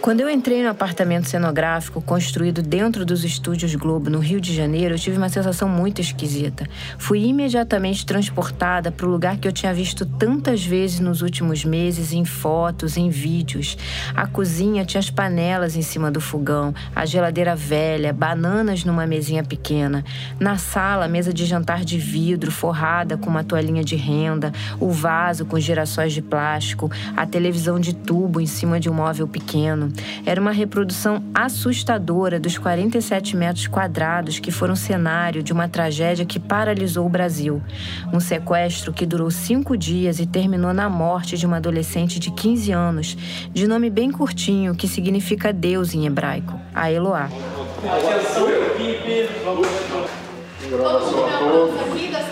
Quando eu entrei no apartamento cenográfico construído dentro dos estúdios Globo, no Rio de Janeiro, eu tive uma sensação muito esquisita. Fui imediatamente transportada para o lugar que eu tinha visto tantas vezes nos últimos meses, em fotos, em vídeos. A cozinha tinha as panelas em cima do fogão, a geladeira velha, bananas numa mesinha pequena. Na sala, a mesa de jantar de vidro, forrada com uma toalhinha de renda, o vaso com girassóis de plástico, a televisão de tubo em cima de um móvel pequeno. Era uma reprodução assustadora dos 47 metros quadrados que foram cenário de uma tragédia que paralisou o Brasil. Um sequestro que durou cinco dias e terminou na morte de uma adolescente de 15 anos, de nome bem curtinho, que significa Deus em hebraico, a Eloá. Atenção, equipe. Todo mundo aqui das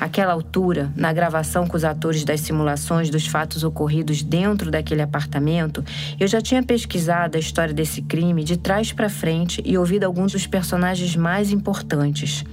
Aquela altura, na gravação com os atores das simulações dos fatos ocorridos dentro daquele apartamento, eu já tinha pesquisado a história desse crime de trás para frente e ouvido alguns dos personagens mais importantes.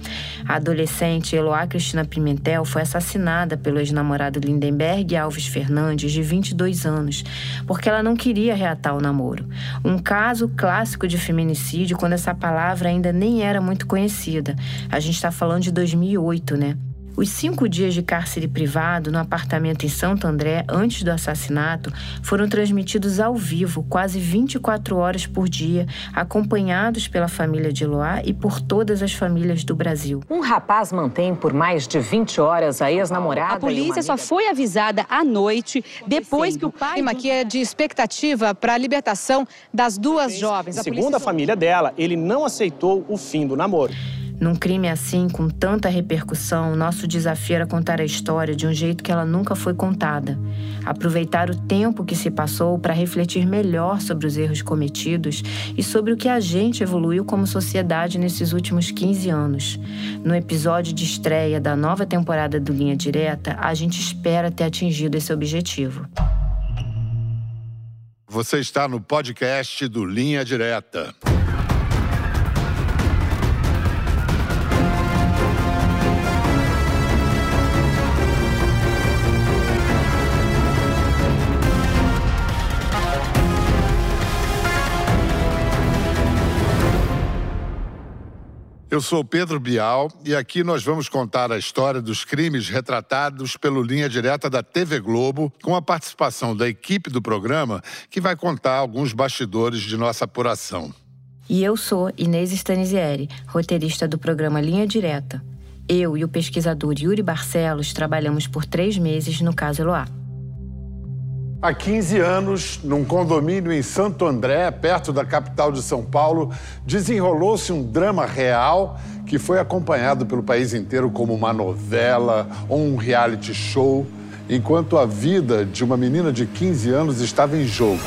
A adolescente Eloá Cristina Pimentel foi assassinada pelo ex-namorado Lindenberg Alves Fernandes, de 22 anos, porque ela não queria reatar o namoro. Um caso clássico de feminicídio quando essa palavra ainda nem era muito conhecida. A gente está falando de 2008, né? Os cinco dias de cárcere privado no apartamento em Santo André, antes do assassinato, foram transmitidos ao vivo, quase 24 horas por dia, acompanhados pela família de Eloá e por todas as famílias do Brasil. Um rapaz mantém por mais de 20 horas a ex-namorada. A polícia só foi avisada à noite, depois que o pai. clima aqui é de expectativa para a libertação das duas jovens. Segundo a família dela, ele não aceitou o fim do namoro. Num crime assim, com tanta repercussão, nosso desafio era contar a história de um jeito que ela nunca foi contada. Aproveitar o tempo que se passou para refletir melhor sobre os erros cometidos e sobre o que a gente evoluiu como sociedade nesses últimos 15 anos. No episódio de estreia da nova temporada do Linha Direta, a gente espera ter atingido esse objetivo. Você está no podcast do Linha Direta. Eu sou Pedro Bial e aqui nós vamos contar a história dos crimes retratados pelo Linha Direta da TV Globo, com a participação da equipe do programa, que vai contar alguns bastidores de nossa apuração. E eu sou Inês Stanisieri, roteirista do programa Linha Direta. Eu e o pesquisador Yuri Barcelos trabalhamos por três meses no caso Eloá. Há 15 anos, num condomínio em Santo André, perto da capital de São Paulo, desenrolou-se um drama real que foi acompanhado pelo país inteiro como uma novela ou um reality show, enquanto a vida de uma menina de 15 anos estava em jogo.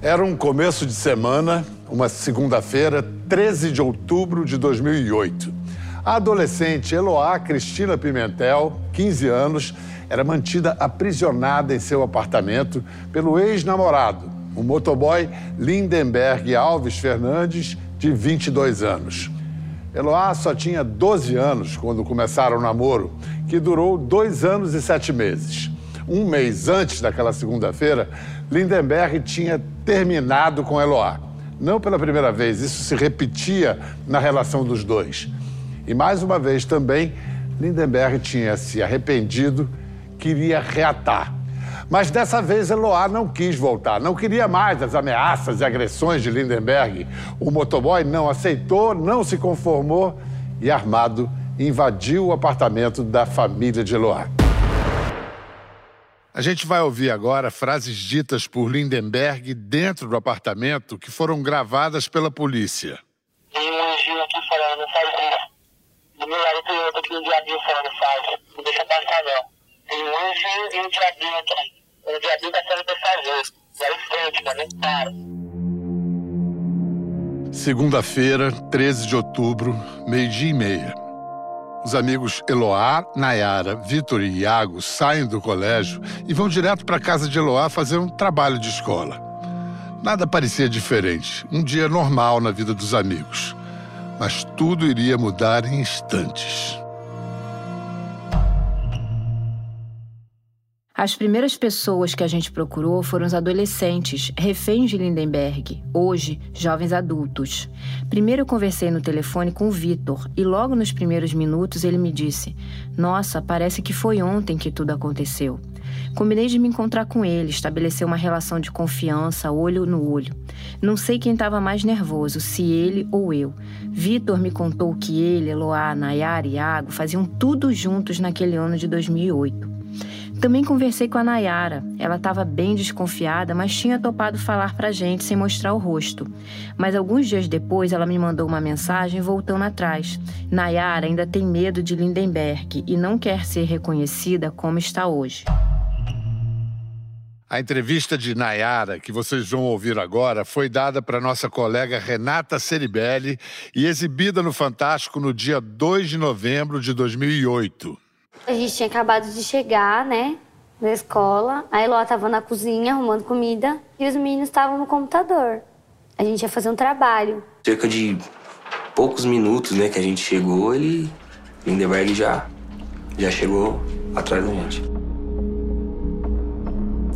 Era um começo de semana, uma segunda-feira, 13 de outubro de 2008. A adolescente Eloá Cristina Pimentel, 15 anos, era mantida aprisionada em seu apartamento pelo ex-namorado, o motoboy Lindenberg Alves Fernandes, de 22 anos. Eloá só tinha 12 anos quando começaram o namoro, que durou dois anos e sete meses. Um mês antes daquela segunda-feira, Lindenberg tinha terminado com Eloá. Não pela primeira vez, isso se repetia na relação dos dois. E mais uma vez também, Lindenberg tinha se arrependido, queria reatar. Mas dessa vez Eloá não quis voltar, não queria mais as ameaças e agressões de Lindenberg. O motoboy não aceitou, não se conformou e, armado, invadiu o apartamento da família de Eloá. A gente vai ouvir agora frases ditas por Lindenberg dentro do apartamento que foram gravadas pela polícia. Tem um anjinho aqui falando, não faz do meu lado tem outro aqui, um diabinho falando, faz. Não deixa passar, não. Tem um anjo e um diabinho aqui. O diabinho tá falando pra fazer. Vai em frente, mas não para. Segunda-feira, 13 de outubro, meio-dia e meia. Os amigos Eloá, Nayara, Vitor e Iago saem do colégio e vão direto para a casa de Eloá fazer um trabalho de escola. Nada parecia diferente, um dia normal na vida dos amigos mas tudo iria mudar em instantes. As primeiras pessoas que a gente procurou foram os adolescentes, reféns de Lindenberg, hoje jovens adultos. Primeiro eu conversei no telefone com o Vitor e logo nos primeiros minutos ele me disse: Nossa, parece que foi ontem que tudo aconteceu. Combinei de me encontrar com ele, estabelecer uma relação de confiança, olho no olho. Não sei quem estava mais nervoso, se ele ou eu. Vitor me contou que ele, Eloá, Nayara e Iago faziam tudo juntos naquele ano de 2008. Também conversei com a Nayara. Ela estava bem desconfiada, mas tinha topado falar pra gente sem mostrar o rosto. Mas alguns dias depois ela me mandou uma mensagem voltando atrás. Nayara ainda tem medo de Lindenberg e não quer ser reconhecida como está hoje. A entrevista de Nayara, que vocês vão ouvir agora, foi dada para nossa colega Renata Ceribelli e exibida no Fantástico no dia 2 de novembro de 2008. A gente tinha acabado de chegar, né, da escola. A Eloá estava na cozinha arrumando comida e os meninos estavam no computador. A gente ia fazer um trabalho. Cerca de poucos minutos, né, que a gente chegou, ele, Lindenberg já, já chegou atrás da gente.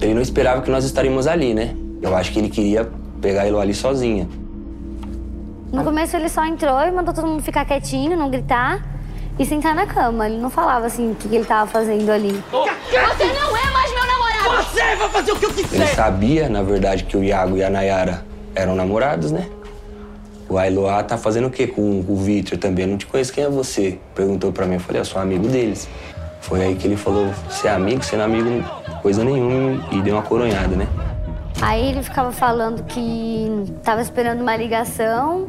Ele não esperava que nós estaríamos ali, né? Eu acho que ele queria pegar a Eloá ali sozinha. No começo ele só entrou e mandou todo mundo ficar quietinho, não gritar e sentar na cama. Ele não falava assim o que ele tava fazendo ali. Você não é mais meu namorado! Você vai fazer o que eu Ele quiser! sabia, na verdade, que o Iago e a Nayara eram namorados, né? O Ailoá tá fazendo o quê com o Victor também? Eu não te conheço, quem é você? Perguntou pra mim, eu falei, eu sou amigo deles. Foi aí que ele falou, você é amigo, é amigo, coisa nenhuma, e deu uma coronhada, né? Aí ele ficava falando que tava esperando uma ligação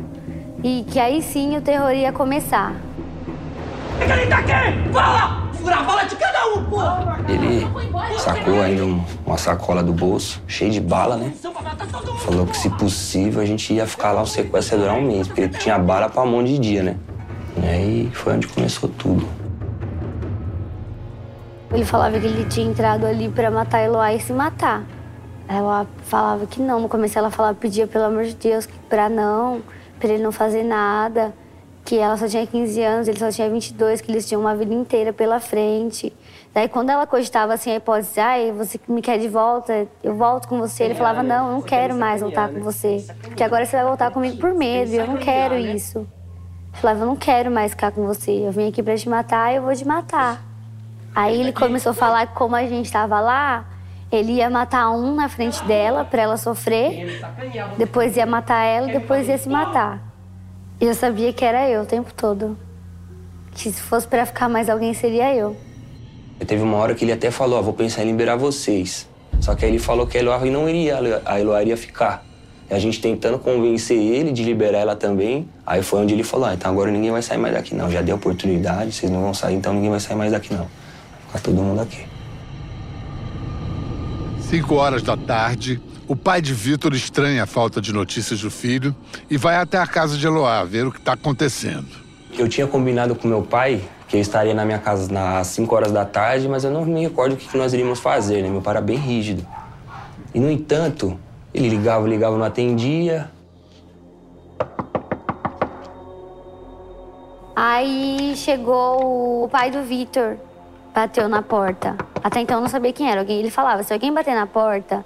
e que aí sim o terror ia começar. O que ele tá aqui? Fala! Fura a bala de cada um, porra! Ele sacou ainda um- uma sacola do bolso, cheia de bala, né? Falou que, se possível, a gente ia ficar lá o sequestro ia durar um mês, porque ele tinha bala pra um monte de dia, né? E aí foi onde começou tudo. Ele falava que ele tinha entrado ali pra matar a Eloá e se matar. Ela falava que não. No começo ela falava, pedia pelo amor de Deus pra não, pra ele não fazer nada. Que ela só tinha 15 anos, ele só tinha 22, que eles tinham uma vida inteira pela frente. Daí quando ela cogitava assim a hipótese, ai, você me quer de volta, eu volto com você. Ele falava, não, eu não quero mais voltar com você. Porque agora você vai voltar comigo por medo, e eu não quero isso. Ele falava, eu não quero mais ficar com você. Eu vim aqui pra te matar, eu vou te matar. Aí ele começou a falar que como a gente estava lá, ele ia matar um na frente dela pra ela sofrer, depois ia matar ela e depois ia se matar. E eu sabia que era eu o tempo todo. Que se fosse pra ficar mais alguém, seria eu. E teve uma hora que ele até falou, ó, vou pensar em liberar vocês. Só que aí ele falou que a Eloá não iria, a Eloá iria ficar. E a gente tentando convencer ele de liberar ela também. Aí foi onde ele falou, ah, então agora ninguém vai sair mais daqui não. Já deu oportunidade, vocês não vão sair, então ninguém vai sair mais daqui não. Ficar todo mundo aqui. Cinco horas da tarde, o pai de Vitor estranha a falta de notícias do filho e vai até a casa de Eloá ver o que está acontecendo. Eu tinha combinado com meu pai que eu estaria na minha casa às 5 horas da tarde, mas eu não me recordo o que que nós iríamos fazer, né? Meu pai era bem rígido. E, no entanto, ele ligava, ligava, não atendia. Aí chegou o pai do Vitor, bateu na porta. Até então eu não sabia quem era. Alguém, ele falava: se alguém bater na porta,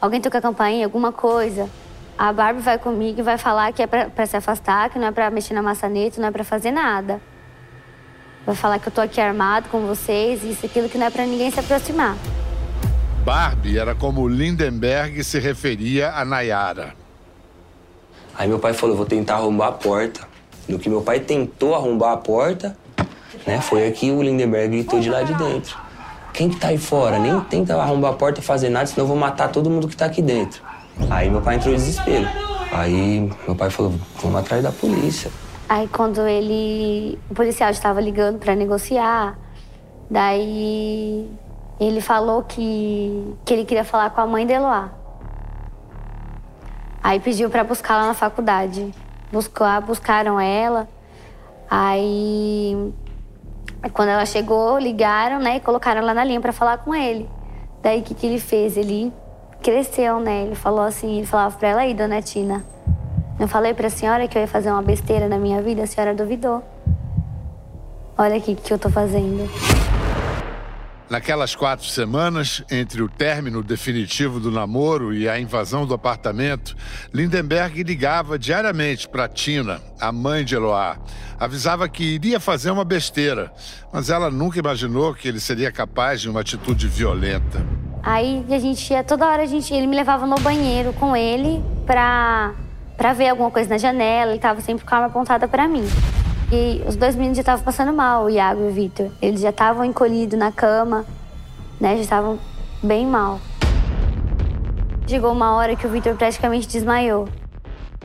alguém toca a campainha, alguma coisa, a Barbie vai comigo e vai falar que é pra, pra se afastar, que não é pra mexer na maçaneta, não é pra fazer nada. Vai falar que eu tô aqui armado com vocês, isso, aquilo, que não é pra ninguém se aproximar. Barbie era como Lindenberg se referia a Nayara. Aí meu pai falou, vou tentar arrombar a porta. No que meu pai tentou arrombar a porta, né, foi aqui o Lindenberg gritou de lá de dentro. Quem que tá aí fora? Nem tenta arrombar a porta e fazer nada, senão eu vou matar todo mundo que tá aqui dentro. Aí meu pai entrou em desespero. Aí meu pai falou, vamos atrás da polícia. Aí quando ele. O policial estava ligando para negociar, daí ele falou que, que ele queria falar com a mãe de Eloá. Aí pediu para buscar lá na faculdade. Buscar, buscaram ela. Aí quando ela chegou, ligaram, né, e colocaram ela na linha para falar com ele. Daí o que, que ele fez? Ele cresceu, né? Ele falou assim, ele falava para ela aí, dona Tina. Eu falei pra senhora que eu ia fazer uma besteira na minha vida, a senhora duvidou. Olha aqui o que eu tô fazendo. Naquelas quatro semanas, entre o término definitivo do namoro e a invasão do apartamento, Lindenberg ligava diariamente para Tina, a mãe de Eloá. Avisava que iria fazer uma besteira, mas ela nunca imaginou que ele seria capaz de uma atitude violenta. Aí a gente ia toda hora, a gente, ele me levava no banheiro com ele pra, pra ver alguma coisa na janela, ele tava sempre com a arma apontada para mim. E os dois meninos já estavam passando mal, o Iago e o Vitor. Eles já estavam encolhidos na cama, né? Já estavam bem mal. Chegou uma hora que o Vitor praticamente desmaiou.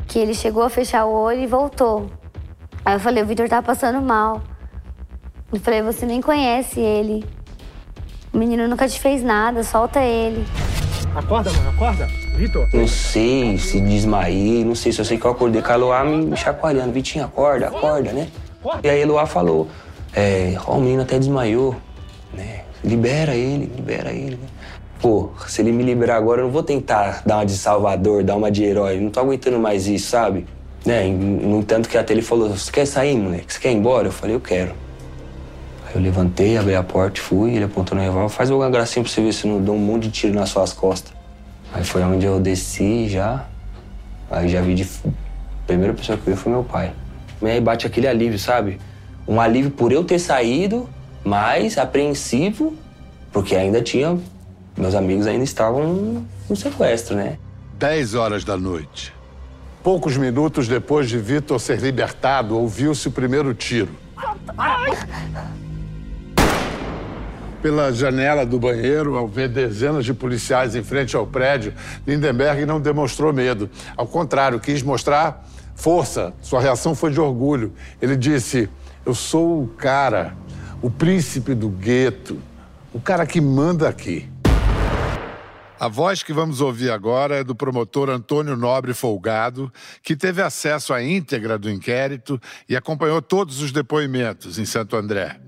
Que ele chegou a fechar o olho e voltou. Aí eu falei, o Vitor tá passando mal. Eu falei, você nem conhece ele. O menino nunca te fez nada, solta ele. Acorda, mano, acorda. Vitor? Não sei se desmaiei, não sei, só sei que eu acordei com a Eloá me chacoalhando. Vitinho, acorda, acorda, né? E aí a Eloá falou, é, ó, o menino até desmaiou, né? Libera ele, libera ele, né? Pô, se ele me liberar agora, eu não vou tentar dar uma de salvador, dar uma de herói. Não tô aguentando mais isso, sabe? Né? No entanto que até ele falou, você quer sair, moleque? Você quer ir embora? Eu falei, eu quero. Aí eu levantei, abri a porta, fui, ele apontou no revólver, faz alguma gracinha pra você ver se não dou um monte de tiro nas suas costas. Aí foi onde eu desci já. Aí já vi de. A primeira pessoa que veio foi meu pai. E aí bate aquele alívio, sabe? Um alívio por eu ter saído, mas apreensivo, porque ainda tinha. Meus amigos ainda estavam no sequestro, né? 10 horas da noite. Poucos minutos depois de Vitor ser libertado, ouviu-se o primeiro tiro. Pela janela do banheiro, ao ver dezenas de policiais em frente ao prédio, Lindenberg não demonstrou medo. Ao contrário, quis mostrar força. Sua reação foi de orgulho. Ele disse: Eu sou o cara, o príncipe do gueto, o cara que manda aqui. A voz que vamos ouvir agora é do promotor Antônio Nobre Folgado, que teve acesso à íntegra do inquérito e acompanhou todos os depoimentos em Santo André.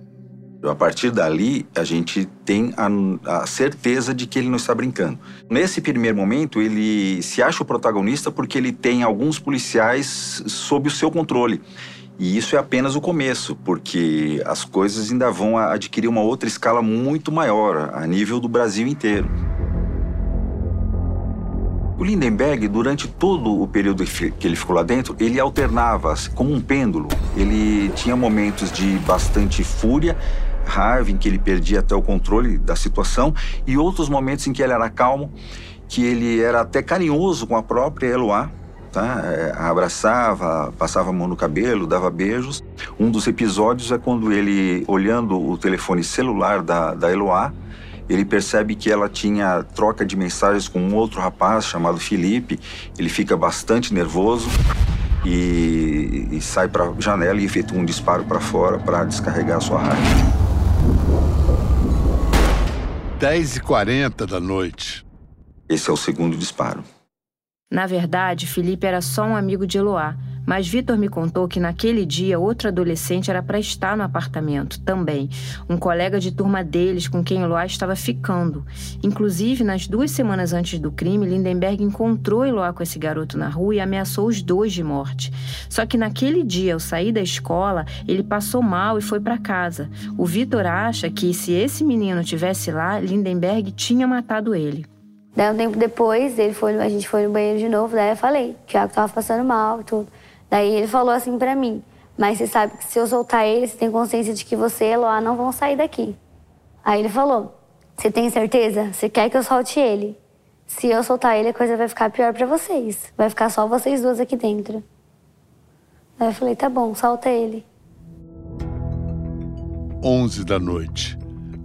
A partir dali, a gente tem a, a, certeza de que ele não está brincando. Nesse primeiro momento, ele se acha o protagonista porque ele tem alguns policiais sob o seu controle. E isso é apenas o começo, porque as coisas ainda vão adquirir uma outra escala muito maior, a nível do Brasil inteiro. O Lindenberg, durante todo o período que ele ficou lá dentro, ele alternava como um pêndulo. Ele tinha momentos de bastante fúria, raiva, em que ele perdia até o controle da situação, e outros momentos em que ele era calmo, que ele era até carinhoso com a própria Eloá, tá? É, abraçava, passava a mão no cabelo, dava beijos. Um dos episódios é quando ele, olhando o telefone celular da, da Eloá, ele percebe que ela tinha troca de mensagens com um outro rapaz chamado Felipe. Ele fica bastante nervoso e, e sai para a janela e efetua um disparo para fora para descarregar a sua raiva. 10h40 da noite. Esse é o segundo disparo. Na verdade, Felipe era só um amigo de Eloá, mas Vitor me contou que naquele dia outro adolescente era para estar no apartamento também, um colega de turma deles com quem Eloá estava ficando. Inclusive, nas duas semanas antes do crime, Lindenberg encontrou Eloá com esse garoto na rua e ameaçou os dois de morte. Só que naquele dia, ao sair da escola, ele passou mal e foi para casa. O Vitor acha que se esse menino tivesse lá, Lindenberg tinha matado ele. Daí um tempo depois, ele foi, a gente foi no banheiro de novo, daí eu falei, o Thiago tava passando mal e tudo. Daí ele falou assim para mim, mas você sabe que se eu soltar ele, você tem consciência de que você e Eloá não vão sair daqui. Aí ele falou, você tem certeza? Você quer que eu solte ele? Se eu soltar ele, a coisa vai ficar pior para vocês. Vai ficar só vocês duas aqui dentro. Aí eu falei, tá bom, solta ele. 11 da noite.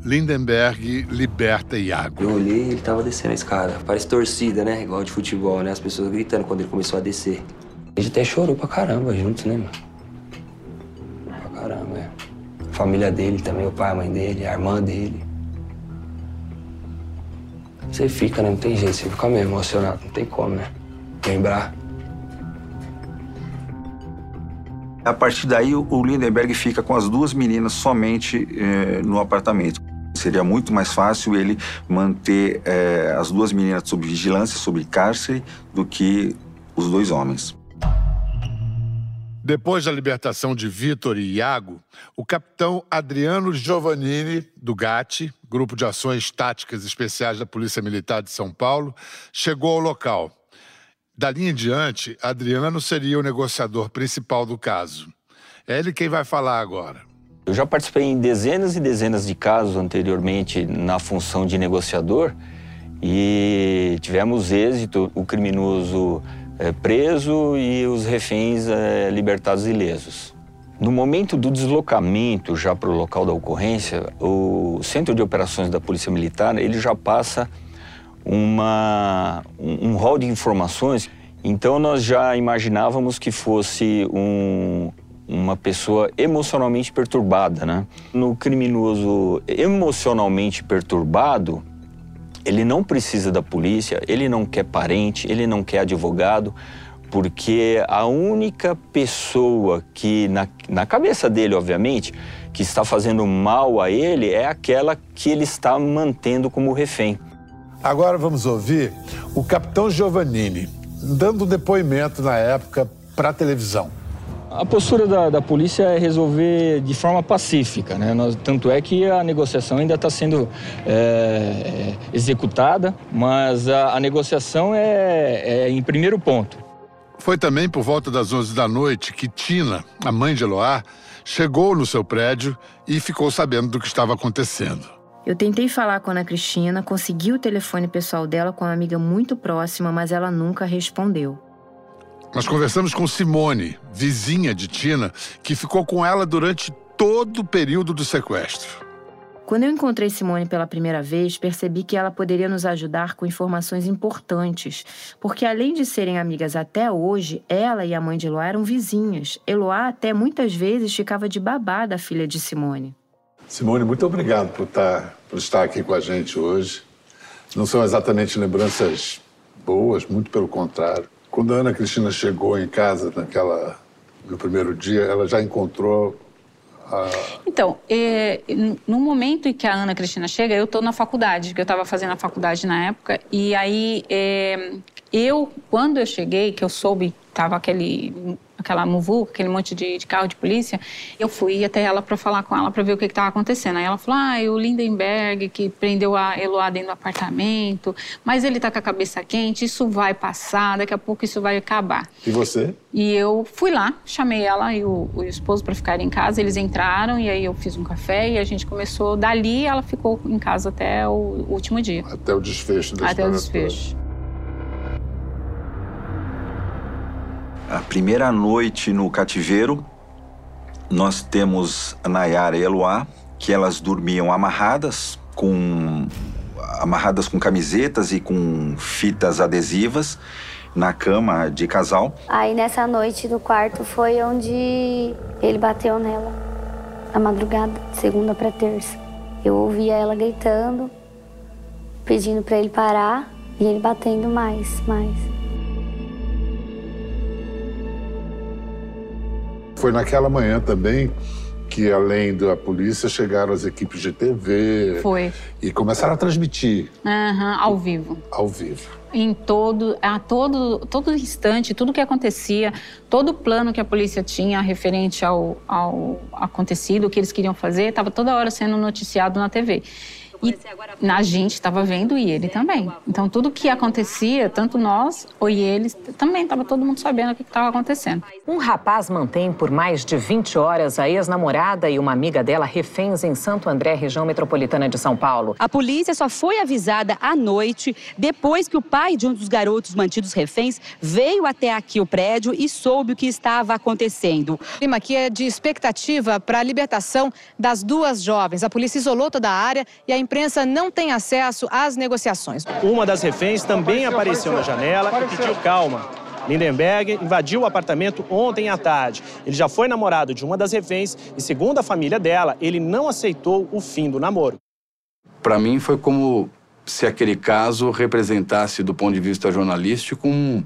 Lindenberg liberta Iago. Eu olhei ele tava descendo a escada. Parece torcida, né? Igual de futebol, né? As pessoas gritando quando ele começou a descer. A gente até chorou pra caramba juntos, né, mano? Pra caramba, é. A família dele também, o pai, a mãe dele, a irmã dele. Você fica, né? Não tem jeito, você fica meio emocionado, não tem como, né? Lembrar. A partir daí, o Lindenberg fica com as duas meninas somente eh, no apartamento. Seria muito mais fácil ele manter eh, as duas meninas sob vigilância, sob cárcere, do que os dois homens. Depois da libertação de Vitor e Iago, o capitão Adriano Giovannini, do GAT, Grupo de Ações Táticas Especiais da Polícia Militar de São Paulo, chegou ao local. Dali em diante, Adriano seria o negociador principal do caso. É ele quem vai falar agora. Eu já participei em dezenas e dezenas de casos anteriormente na função de negociador e tivemos êxito, o criminoso é, preso e os reféns é, libertados ilesos. No momento do deslocamento já para o local da ocorrência, o Centro de Operações da Polícia Militar ele já passa uma, um, um rol de informações. Então nós já imaginávamos que fosse um, uma pessoa emocionalmente perturbada, né? No criminoso emocionalmente perturbado, ele não precisa da polícia, ele não quer parente, ele não quer advogado, porque a única pessoa que, na, na cabeça dele, obviamente, que está fazendo mal a ele é aquela que ele está mantendo como refém. Agora vamos ouvir o capitão Giovannini, dando depoimento na época para a televisão. A postura da, da, polícia é resolver de forma pacífica, né? Nós, tanto é que a negociação ainda está sendo é, é, executada, mas a, a negociação é, é, em primeiro ponto. Foi também por volta das 11 da noite que Tina, a mãe de Eloá, chegou no seu prédio e ficou sabendo do que estava acontecendo. Eu tentei falar com a Ana Cristina, consegui o telefone pessoal dela com uma amiga muito próxima, mas ela nunca respondeu. Nós conversamos com Simone, vizinha de Tina, que ficou com ela durante todo o período do sequestro. Quando eu encontrei Simone pela primeira vez, percebi que ela poderia nos ajudar com informações importantes, porque além de serem amigas até hoje, ela e a mãe de Eloá eram vizinhas. Eloá até muitas vezes ficava de babá da filha de Simone. Simone, muito obrigado por estar, tá, por estar aqui com a gente hoje. Não são exatamente lembranças boas, muito pelo contrário. Quando a Ana Cristina chegou em casa naquela no primeiro dia, ela já encontrou então, é, no momento em que a Ana Cristina chega, eu estou na faculdade, que eu estava fazendo a faculdade na época, e aí é, eu, quando eu cheguei, que eu soube, tava aquele aquela muvuca, aquele monte de, de, carro de polícia, eu fui até ela para falar com ela para ver o que estava acontecendo. Aí ela falou: ah, o Lindenberg que prendeu a Eloá dentro do apartamento, mas ele está com a cabeça quente, isso vai passar, daqui a pouco isso vai acabar. E você? E eu fui lá, chamei ela e o, o esposo para ficarem em casa, eles entraram e aí eu fiz um café e a gente começou. Dali ela ficou em casa até o último dia. Até o desfecho da Até o desfecho. A primeira noite no cativeiro, nós temos a Nayara e Eloá, que elas dormiam amarradas com amarradas com camisetas e com fitas adesivas na cama de casal. Aí nessa noite do quarto foi onde ele bateu nela, na madrugada, segunda para terça. Eu ouvia ela gritando, pedindo para ele parar e ele batendo mais, mais. Foi naquela manhã também que, além da polícia, chegaram as equipes de TV. Foi. E começaram a transmitir. Uhum, ao vivo. Ao vivo. Em todo, a todo, todo instante, tudo que acontecia, todo o plano que a polícia tinha referente ao, ao acontecido, o que eles queriam fazer, estava toda hora sendo noticiado na TV. E a gente estava vendo e ele também. Então, tudo que acontecia, tanto nós ou eles, também estava todo mundo sabendo o que estava acontecendo. Um rapaz mantém por mais de 20 horas a ex-namorada e uma amiga dela reféns em Santo André, região metropolitana de São Paulo. A polícia só foi avisada à noite, depois que o pai de um dos garotos mantidos reféns veio até aqui o prédio e soube o que estava acontecendo. O clima aqui é de expectativa para a libertação das duas jovens. A polícia isolou toda a área e a imprensa não tem acesso às negociações. Uma das reféns também apareceu na janela e pediu calma. Lindenberg invadiu o apartamento ontem à tarde. Ele já foi namorado de uma das reféns e, segundo a família dela, ele não aceitou o fim do namoro. Para mim, foi como se aquele caso representasse, do ponto de vista jornalístico, um,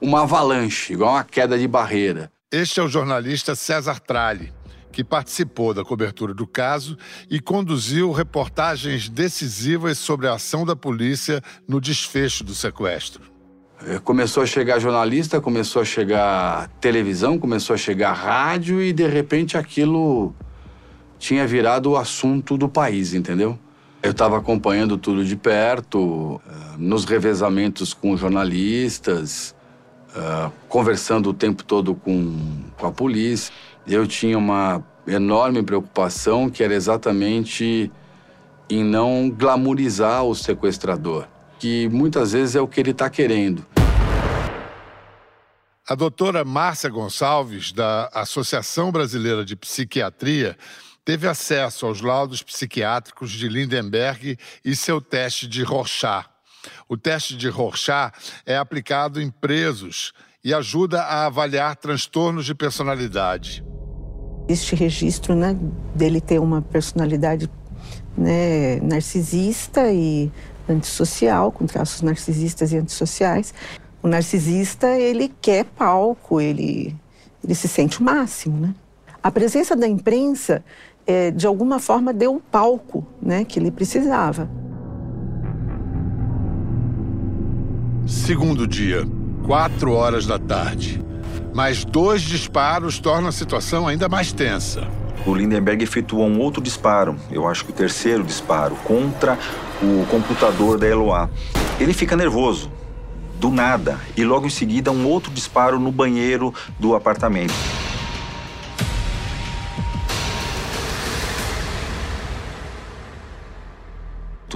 uma avalanche, igual uma queda de barreira. Este é o jornalista César Tralli que participou da cobertura do caso e conduziu reportagens decisivas sobre a ação da polícia no desfecho do sequestro. É, começou a chegar jornalista, começou a chegar televisão, começou a chegar rádio e de repente aquilo tinha virado o assunto do país, entendeu? Eu estava acompanhando tudo de perto, eh, nos revezamentos com jornalistas, eh, conversando o tempo todo com, com a polícia. Eu tinha uma enorme preocupação que era exatamente em não glamorizar o sequestrador, que muitas vezes é o que ele está querendo. A doutora Márcia Gonçalves, da Associação Brasileira de Psiquiatria, teve acesso aos laudos psiquiátricos de Lindenberg e seu teste de Rorschach. O teste de Rorschach é aplicado em presos e ajuda a avaliar transtornos de personalidade. Este registro né, dele ter uma personalidade né, narcisista e antissocial, com traços narcisistas e antissociais. O narcisista, ele quer palco, ele, ele se sente o máximo, né? A presença da imprensa, é, de alguma forma, deu o palco né, que ele precisava. Segundo dia, quatro horas da tarde. Mais dois disparos tornam a situação ainda mais tensa. O Lindenberg efetuou um outro disparo, eu acho que o terceiro disparo, contra o computador da Eloá. Ele fica nervoso, do nada, e logo em seguida um outro disparo no banheiro do apartamento.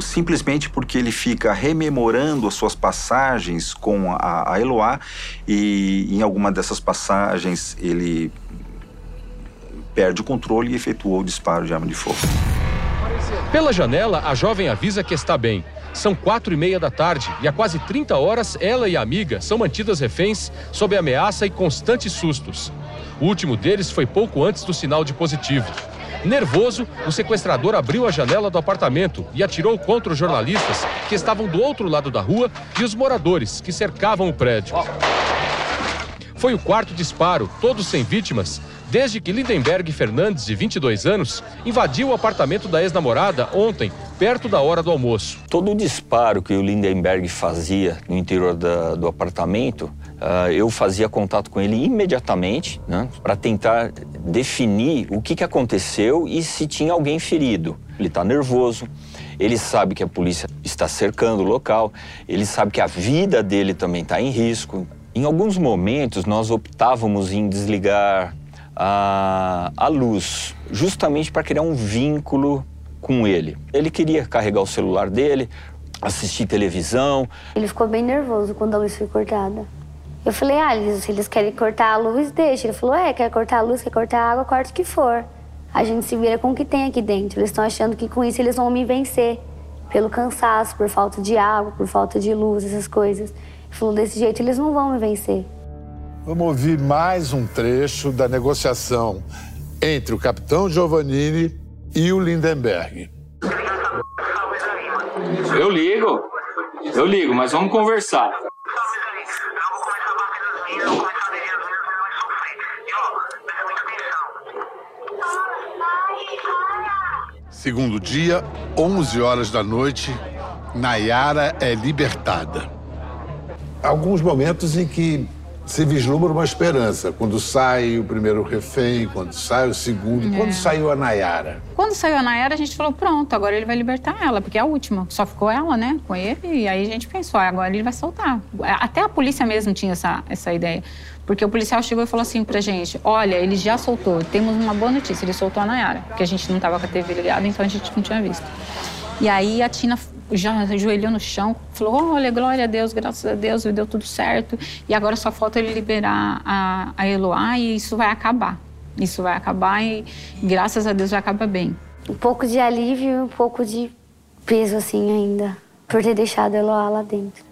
Simplesmente porque ele fica rememorando as suas passagens com a, a Eloá e em alguma dessas passagens ele perde o controle e efetuou o disparo de arma de fogo. Pela janela, a jovem avisa que está bem. São quatro e meia da tarde e há quase 30 horas ela e a amiga são mantidas reféns sob ameaça e constantes sustos. O último deles foi pouco antes do sinal de positivo. Nervoso, o sequestrador abriu a janela do apartamento e atirou contra os jornalistas que estavam do outro lado da rua e os moradores que cercavam o prédio. Foi o quarto disparo, todos sem vítimas, desde que Lindenberg Fernandes, de 22 anos, invadiu o apartamento da ex-namorada ontem, perto da hora do almoço. Todo o disparo que o Lindenberg fazia no interior da, do apartamento, uh, eu fazia contato com ele imediatamente, né, para tentar definir o que, que aconteceu e se tinha alguém ferido. Ele está nervoso, ele sabe que a polícia está cercando o local, ele sabe que a vida dele também está em risco. Em alguns momentos, nós optávamos em desligar a, a luz, justamente para criar um vínculo com ele. Ele queria carregar o celular dele, assistir televisão. Ele ficou bem nervoso quando a luz foi cortada. Eu falei, ah, eles, se eles querem cortar a luz, deixa. Ele falou, é, quer cortar a luz, quer cortar a água, corta o que for. A gente se vira com o que tem aqui dentro. Eles estão achando que com isso eles vão me vencer. Pelo cansaço, por falta de água, por falta de luz, essas coisas. Ele falou, desse jeito eles não vão me vencer. Vamos ouvir mais um trecho da negociação entre o capitão Giovannini e o Lindenberg. Eu ligo, eu ligo, mas vamos conversar. Segundo dia, 11 horas da noite, Nayara é libertada. Alguns momentos em que se vislumbra uma esperança. Quando sai o primeiro refém, quando sai o segundo, é. quando saiu a Nayara. Quando saiu a Nayara, a gente falou: pronto, agora ele vai libertar ela, porque é a última. Só ficou ela, né, com ele, e aí a gente pensou: ah, agora ele vai soltar. Até a polícia mesmo tinha essa, essa ideia. Porque o policial chegou e falou assim pra gente: olha, ele já soltou, temos uma boa notícia, ele soltou a Nayara, porque a gente não tava com a TV ligada, então a gente não tinha visto. E aí a Tina já ajoelhou no chão, falou: Olha, glória a Deus, graças a Deus, deu tudo certo. E agora só falta ele liberar a, a Eloá e isso vai acabar. Isso vai acabar e graças a Deus vai acabar bem. Um pouco de alívio e um pouco de peso, assim, ainda, por ter deixado a Eloá lá dentro.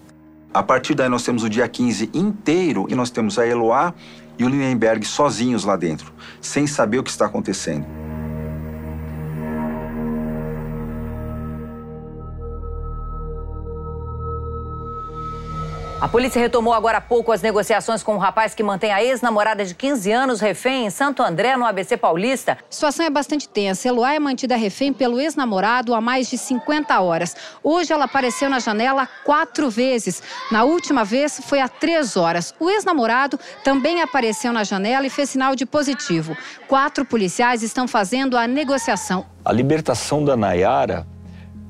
A partir daí, nós temos o dia 15 inteiro e nós temos a Eloá e o Lindenberg sozinhos lá dentro, sem saber o que está acontecendo. A polícia retomou agora há pouco as negociações com um rapaz que mantém a ex-namorada de 15 anos refém em Santo André, no ABC Paulista. A situação é bastante tensa. Eloá é mantida refém pelo ex-namorado há mais de 50 horas. Hoje ela apareceu na janela quatro vezes. Na última vez foi há três horas. O ex-namorado também apareceu na janela e fez sinal de positivo. Quatro policiais estão fazendo a negociação. A libertação da Nayara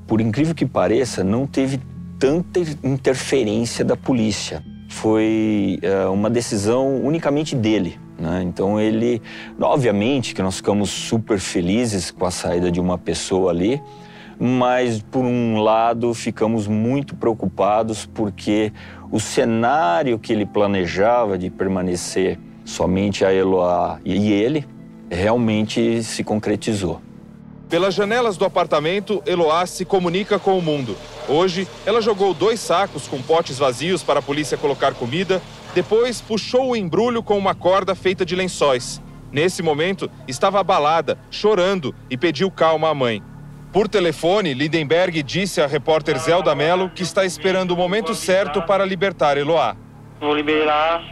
por incrível que pareça, não teve tanta interferência da polícia. Foi uh, uma decisão unicamente dele. Né? Então ele, obviamente que nós ficamos super felizes com a saída de uma pessoa ali, mas por um lado ficamos muito preocupados porque o cenário que ele planejava de permanecer somente a Eloá e ele realmente se concretizou. Pelas janelas do apartamento, Eloá se comunica com o mundo. Hoje, ela jogou dois sacos com potes vazios para a polícia colocar comida, depois puxou o embrulho com uma corda feita de lençóis. Nesse momento, estava abalada, chorando e pediu calma à mãe. Por telefone, Lindenberg disse à repórter Zelda Mello que está esperando o momento certo para libertar Eloá. Vou liberar,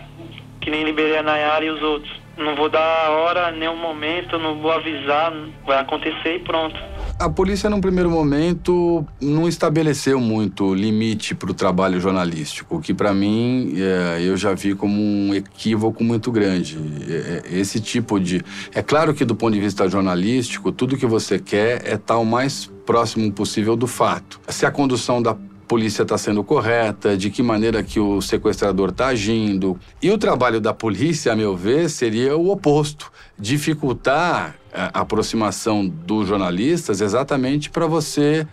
que nem liberei a Nayara e os outros. Não vou dar hora, nem um momento, não vou avisar, vai acontecer e pronto. A polícia, num primeiro momento, não estabeleceu muito limite para o trabalho jornalístico, que para mim é, eu já vi como um equívoco muito grande. É, é, esse tipo de. É claro que, do ponto de vista jornalístico, tudo que você quer é estar o mais próximo possível do fato. Se a condução da polícia está sendo correta, de que maneira que o sequestrador está agindo. E o trabalho da polícia, a meu ver, seria o oposto, dificultar a aproximação dos jornalistas exatamente para você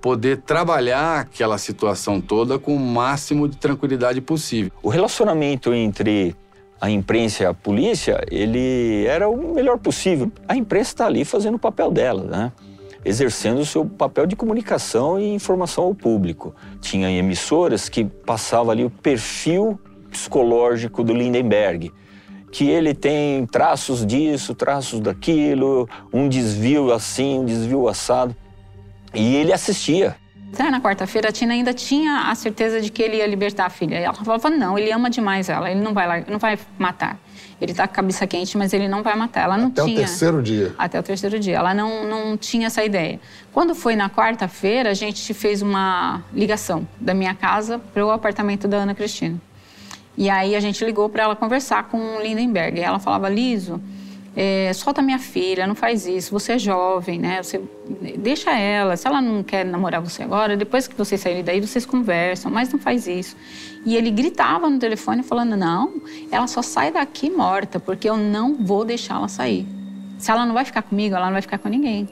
poder trabalhar aquela situação toda com o máximo de tranquilidade possível. O relacionamento entre a imprensa e a polícia, ele era o melhor possível. A imprensa está ali fazendo o papel dela, né? Exercendo o seu papel de comunicação e informação ao público. Tinha emissoras que passavam ali o perfil psicológico do Lindenberg que ele tem traços disso, traços daquilo, um desvio assim, um desvio assado. E ele assistia. Na quarta-feira, a Tina ainda tinha a certeza de que ele ia libertar a filha. E ela falava: não, ele ama demais ela, ele não vai, não vai matar. Ele tá com a cabeça quente, mas ele não vai matar. Ela não Até tinha. Até o terceiro dia. Até o terceiro dia. Ela não, não tinha essa ideia. Quando foi na quarta-feira, a gente fez uma ligação da minha casa para o apartamento da Ana Cristina. E aí a gente ligou para ela conversar com o Lindenberg. E ela falava, Liso, é, solta minha filha, não faz isso, você é jovem, né? Você deixa ela, se ela não quer namorar você agora, depois que vocês saírem daí, vocês conversam, mas não faz isso. E ele gritava no telefone falando: "Não, ela só sai daqui morta, porque eu não vou deixar ela sair. Se ela não vai ficar comigo, ela não vai ficar com ninguém".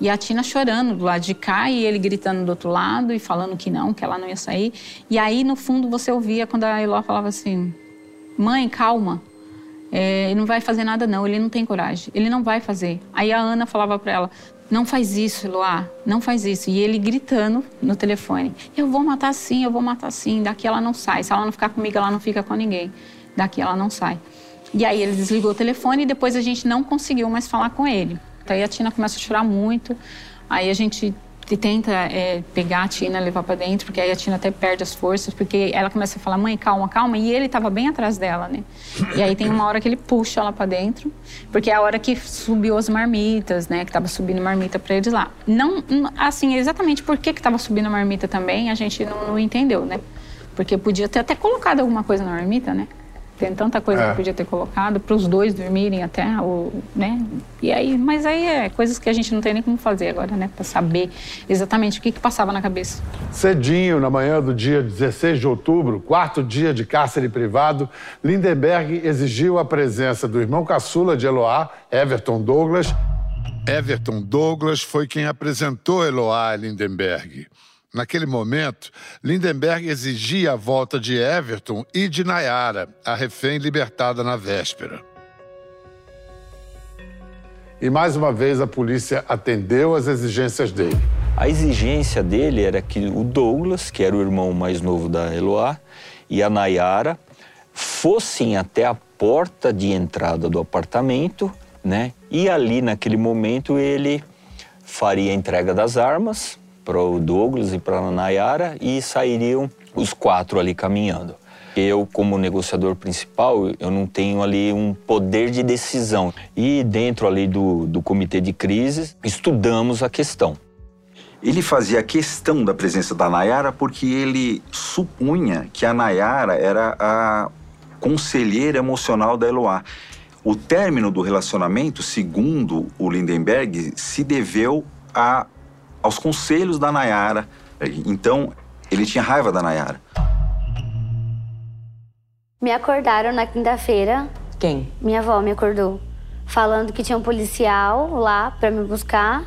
E a Tina chorando do lado de cá e ele gritando do outro lado e falando que não, que ela não ia sair. E aí, no fundo, você ouvia quando a Eló falava assim: Mãe, calma. É, não vai fazer nada, não. Ele não tem coragem. Ele não vai fazer. Aí a Ana falava para ela: Não faz isso, Eloá. Não faz isso. E ele gritando no telefone: Eu vou matar sim, eu vou matar sim. Daqui ela não sai. Se ela não ficar comigo, ela não fica com ninguém. Daqui ela não sai. E aí ele desligou o telefone e depois a gente não conseguiu mais falar com ele. Aí a Tina começa a chorar muito. Aí a gente tenta é, pegar a Tina, levar para dentro, porque aí a Tina até perde as forças, porque ela começa a falar, mãe, calma, calma, e ele estava bem atrás dela, né? E aí tem uma hora que ele puxa ela para dentro, porque é a hora que subiu as marmitas, né? Que estava subindo marmita para eles lá. Não, assim, exatamente por que estava subindo marmita também, a gente não, não entendeu, né? Porque podia ter até colocado alguma coisa na marmita, né? Tem tanta coisa é. que podia ter colocado para os dois dormirem até, o, né? E aí, mas aí é coisas que a gente não tem nem como fazer agora, né? Para saber exatamente o que, que passava na cabeça. Cedinho, na manhã do dia 16 de outubro, quarto dia de cárcere privado, Lindenberg exigiu a presença do irmão caçula de Eloá, Everton Douglas. Everton Douglas foi quem apresentou Eloá a Lindenberg. Naquele momento, Lindenberg exigia a volta de Everton e de Nayara, a refém libertada na véspera. E mais uma vez a polícia atendeu às exigências dele. A exigência dele era que o Douglas, que era o irmão mais novo da Eloá, e a Nayara fossem até a porta de entrada do apartamento, né? E ali naquele momento ele faria a entrega das armas para o Douglas e para a Nayara e sairiam os quatro ali caminhando. Eu, como negociador principal, eu não tenho ali um poder de decisão. E dentro ali do, do comitê de crises, estudamos a questão. Ele fazia questão da presença da Nayara porque ele supunha que a Nayara era a conselheira emocional da Eloá. O término do relacionamento, segundo o Lindenberg, se deveu a aos conselhos da Nayara. Então, ele tinha raiva da Nayara. Me acordaram na quinta-feira. Quem? Minha avó me acordou. Falando que tinha um policial lá para me buscar.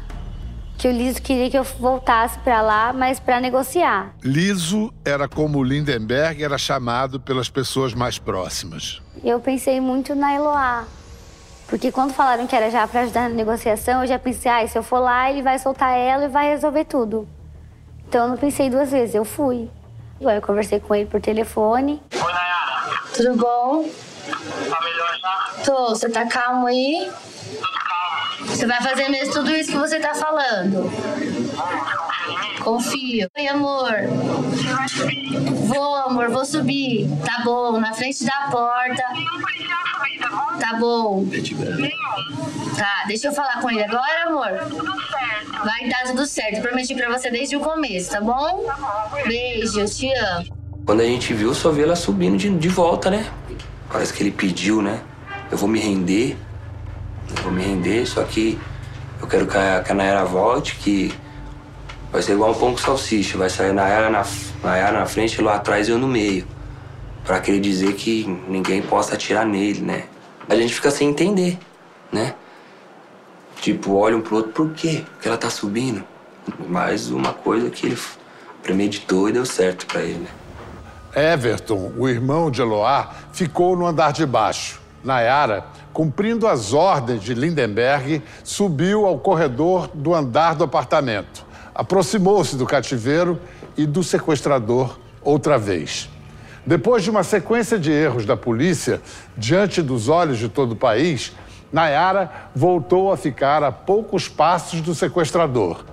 Que o Liso queria que eu voltasse para lá, mas para negociar. Liso era como Lindenberg era chamado pelas pessoas mais próximas. Eu pensei muito na Eloá. Porque quando falaram que era já para ajudar na negociação, eu já pensei, ah, se eu for lá, ele vai soltar ela e vai resolver tudo. Então eu não pensei duas vezes, eu fui. Aí eu conversei com ele por telefone. Oi, Nayara. Tudo bom? Tá melhor já? Tô, você tá calmo aí? Você vai fazer mesmo tudo isso que você tá falando? Confio. Oi, amor. Vou, amor, vou subir. Tá bom, na frente da porta. Tá bom. Tá, deixa eu falar com ele agora, amor. Vai dar tudo certo. Prometi pra você desde o começo, tá bom? Beijo, te amo. Quando a gente viu, só viu ela subindo de, de volta, né? Parece que ele pediu, né? Eu vou me render. Eu vou me render, só que eu quero que a, que a Nayara volte, que vai ser igual um pão com salsicha. Vai sair a Nayara na, Nayara na frente, lá atrás e eu no meio. Pra querer dizer que ninguém possa atirar nele, né? A gente fica sem entender, né? Tipo, olha um pro outro, por quê? Porque ela tá subindo. Mais uma coisa que ele premeditou e deu certo pra ele? Everton, o irmão de Eloá, ficou no andar de baixo. Nayara, cumprindo as ordens de Lindenberg, subiu ao corredor do andar do apartamento. Aproximou-se do cativeiro e do sequestrador outra vez. Depois de uma sequência de erros da polícia, diante dos olhos de todo o país, Nayara voltou a ficar a poucos passos do sequestrador.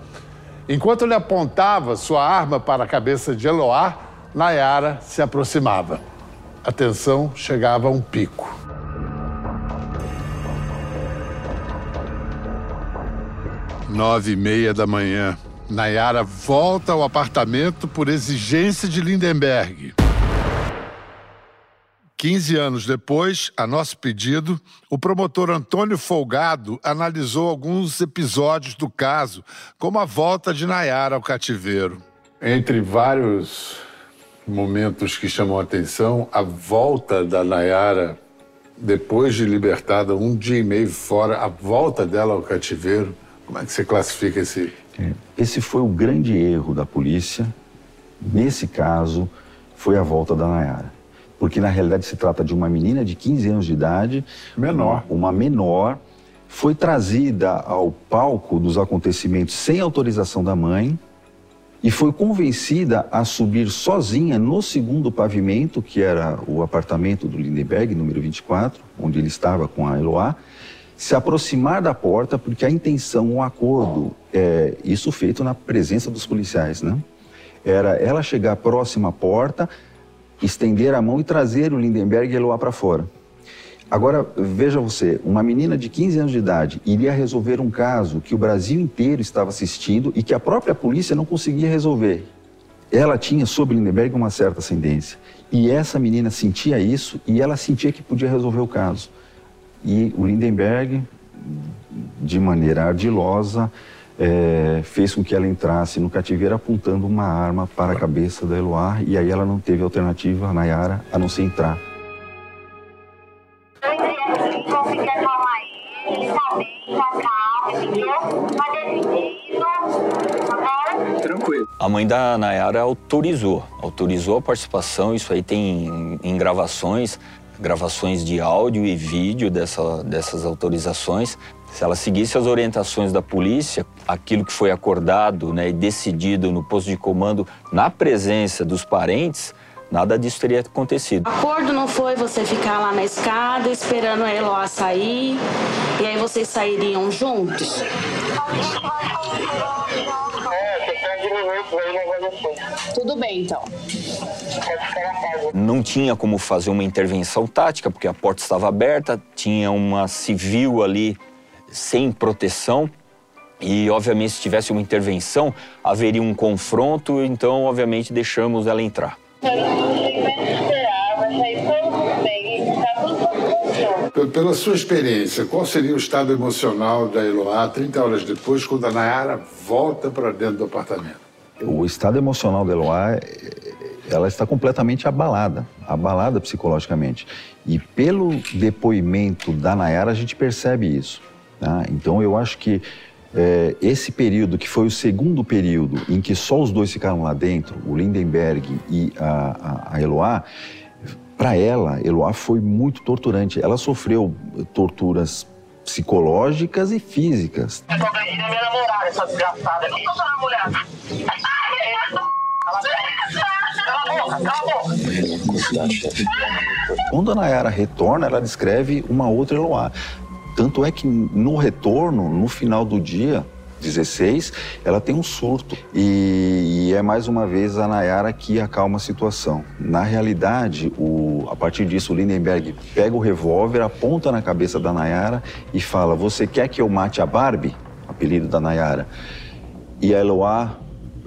Enquanto ele apontava sua arma para a cabeça de Eloá, Nayara se aproximava. A tensão chegava a um pico. Nove e meia da manhã. Nayara volta ao apartamento por exigência de Lindenberg. 15 anos depois, a nosso pedido, o promotor Antônio Folgado analisou alguns episódios do caso, como a volta de Nayara ao cativeiro. Entre vários momentos que chamam a atenção, a volta da Nayara, depois de libertada, um dia e meio fora, a volta dela ao cativeiro. Como é que você classifica esse? É, esse foi o grande erro da polícia. Nesse caso, foi a volta da Nayara. Porque na realidade se trata de uma menina de 15 anos de idade. Menor. Uma, uma menor. Foi trazida ao palco dos acontecimentos sem autorização da mãe e foi convencida a subir sozinha no segundo pavimento, que era o apartamento do Lindenberg, número 24, onde ele estava com a Eloá, se aproximar da porta, porque a intenção, o acordo, é, isso feito na presença dos policiais, né? Era ela chegar próxima à porta, estender a mão e trazer o Lindenberg e Eloá para fora. Agora, veja você, uma menina de 15 anos de idade iria resolver um caso que o Brasil inteiro estava assistindo e que a própria polícia não conseguia resolver. Ela tinha sobre Lindenberg uma certa ascendência. E essa menina sentia isso e ela sentia que podia resolver o caso. E o Lindenberg, de maneira ardilosa, é, fez com que ela entrasse no cativeiro apontando uma arma para a cabeça da Eloá e aí ela não teve alternativa, Nayara, a não ser entrar. Tranquilo. A mãe da Nayara autorizou, autorizou a participação, isso aí tem em, em gravações, gravações de áudio e vídeo dessa, dessas autorizações. Se ela seguisse as orientações da polícia, aquilo que foi acordado né, e decidido no posto de comando na presença dos parentes, nada disso teria acontecido. O acordo não foi você ficar lá na escada esperando a Eloá sair e aí vocês sairiam juntos? Tudo bem, então. Não tinha como fazer uma intervenção tática, porque a porta estava aberta, tinha uma civil ali sem proteção. E, obviamente, se tivesse uma intervenção, haveria um confronto, então, obviamente, deixamos ela entrar. Pela sua experiência, qual seria o estado emocional da Eloá 30 horas depois, quando a Nayara volta para dentro do apartamento? O estado emocional da Eloá, ela está completamente abalada, abalada psicologicamente. E pelo depoimento da Nayara, a gente percebe isso. Tá? Então, eu acho que é, esse período, que foi o segundo período em que só os dois ficaram lá dentro, o Lindenberg e a, a, a Eloá, para ela, Eloá foi muito torturante. Ela sofreu torturas psicológicas e físicas. Eu tô minha namorada, essa desgraçada aqui. Eu tô namorada. Quando a Nayara retorna, ela descreve uma outra Eloá. Tanto é que no retorno, no final do dia, 16, ela tem um surto. E, e, é mais uma vez a Nayara que acalma a situação. Na realidade, o, a partir disso, o Lindenberg pega o revólver, aponta na cabeça da Nayara e fala: Você quer que eu mate a Barbie? Apelido da Nayara. E a Eloá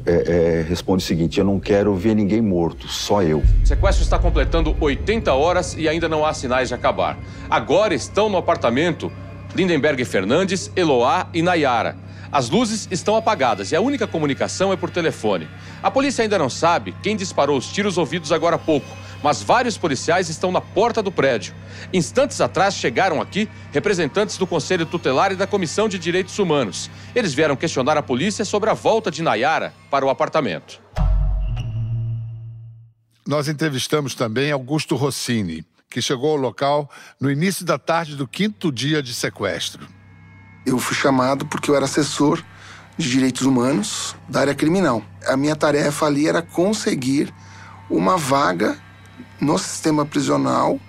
é, é, responde o seguinte: Eu não quero ver ninguém morto, só eu. O sequestro está completando 80 horas e ainda não há sinais de acabar. Agora estão no apartamento Lindenberg Fernandes, Eloá e Nayara. As luzes estão apagadas e a única comunicação é por telefone. A polícia ainda não sabe quem disparou os tiros ouvidos agora há pouco, mas vários policiais estão na porta do prédio. Instantes atrás chegaram aqui representantes do Conselho Tutelar e da Comissão de Direitos Humanos. Eles vieram questionar a polícia sobre a volta de Nayara para o apartamento. Nós entrevistamos também Augusto Rossini, que chegou ao local no início da tarde do quinto dia de sequestro. Eu fui chamado porque eu era assessor de direitos humanos da área criminal. A minha tarefa ali era conseguir uma vaga no sistema prisional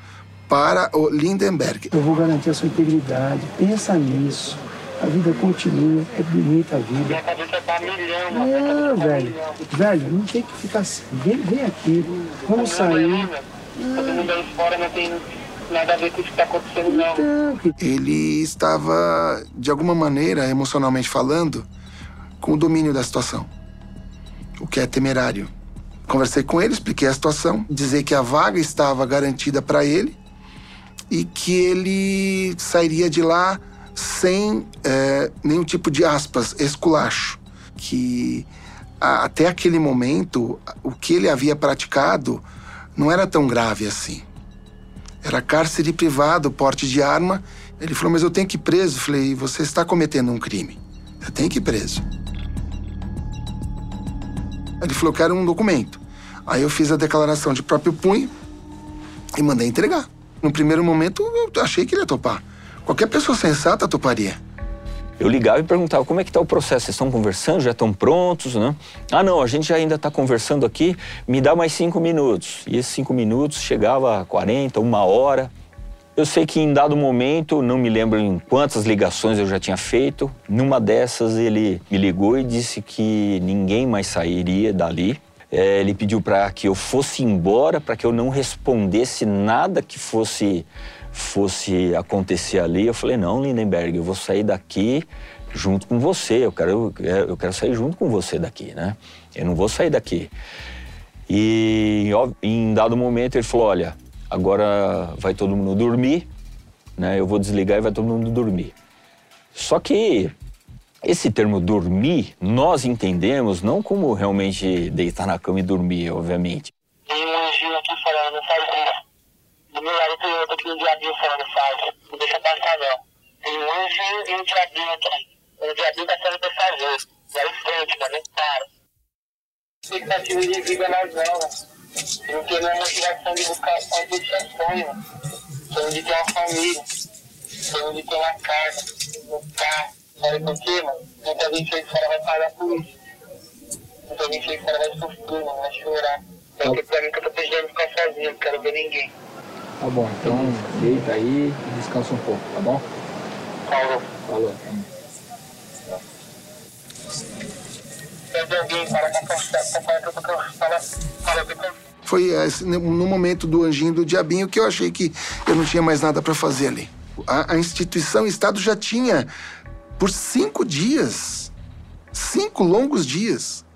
para o Lindenberg. Eu vou garantir a sua integridade. Pensa nisso. A vida continua, é bonita a vida. Minha cabeça tá milhão, É, velho. Velho, não tem que ficar assim. Vem, vem aqui, vamos sair. Todo mundo aí fora não tem nada a ver com o que está acontecendo, não. Ele estava, de alguma maneira, emocionalmente falando, com o domínio da situação, o que é temerário. Conversei com ele, expliquei a situação, dizer que a vaga estava garantida para ele e que ele sairia de lá sem é, nenhum tipo de aspas, esculacho. Que a, até aquele momento, o que ele havia praticado não era tão grave assim. Era cárcere privado, porte de arma. Ele falou, mas eu tenho que ir preso. Eu falei, você está cometendo um crime. Você tem que ir preso. Ele falou, quero um documento. Aí eu fiz a declaração de próprio punho e mandei entregar. No primeiro momento, eu achei que ele ia topar. Qualquer pessoa sensata toparia. Eu ligava e perguntava como é que está o processo. Vocês estão conversando? Já estão prontos, né? Ah, não, a gente ainda está conversando aqui. Me dá mais cinco minutos. E esses cinco minutos chegava a 40, uma hora. Eu sei que em dado momento, não me lembro em quantas ligações eu já tinha feito, numa dessas ele me ligou e disse que ninguém mais sairia dali. É, ele pediu para que eu fosse embora, para que eu não respondesse nada que fosse fosse acontecer ali. Eu falei, não, Lindenberg, eu vou sair daqui junto com você. Eu quero, eu quero sair junto com você daqui, né? Eu não vou sair daqui. E em dado momento ele falou, olha, agora vai todo mundo dormir, né? Eu vou desligar e vai todo mundo dormir. Só que esse termo dormir, nós entendemos não como realmente deitar na cama e dormir, obviamente. Tem um anjinho aqui falando, sabe como. Do meu lado tem outro aqui, um diabinho falando, sabe? Não deixa passar, não. Tem um anjinho e um diabinho aqui. O diabinho tá pra fazer. Vai em frente, mas não para. Expectativa de vida nós não, Não tem nenhuma motivação de buscar a gente é sonho. Sonho de ter uma família. Sonho de ter uma casa, um carro. Sabe por quê, mano? Muita gente aí fora vai pagar por isso. Muita gente aí fora vai sofrer, mano, vai chorar. Porque pra mim que eu tô precisando ficar sozinho, não quero ver ninguém. Tá bom, então deita aí e descansa um pouco, tá bom? Falou. Falou. Foi esse, no momento do anjinho do diabinho que eu achei que eu não tinha mais nada para fazer ali. A, a instituição, o Estado já tinha, por cinco dias, cinco longos dias,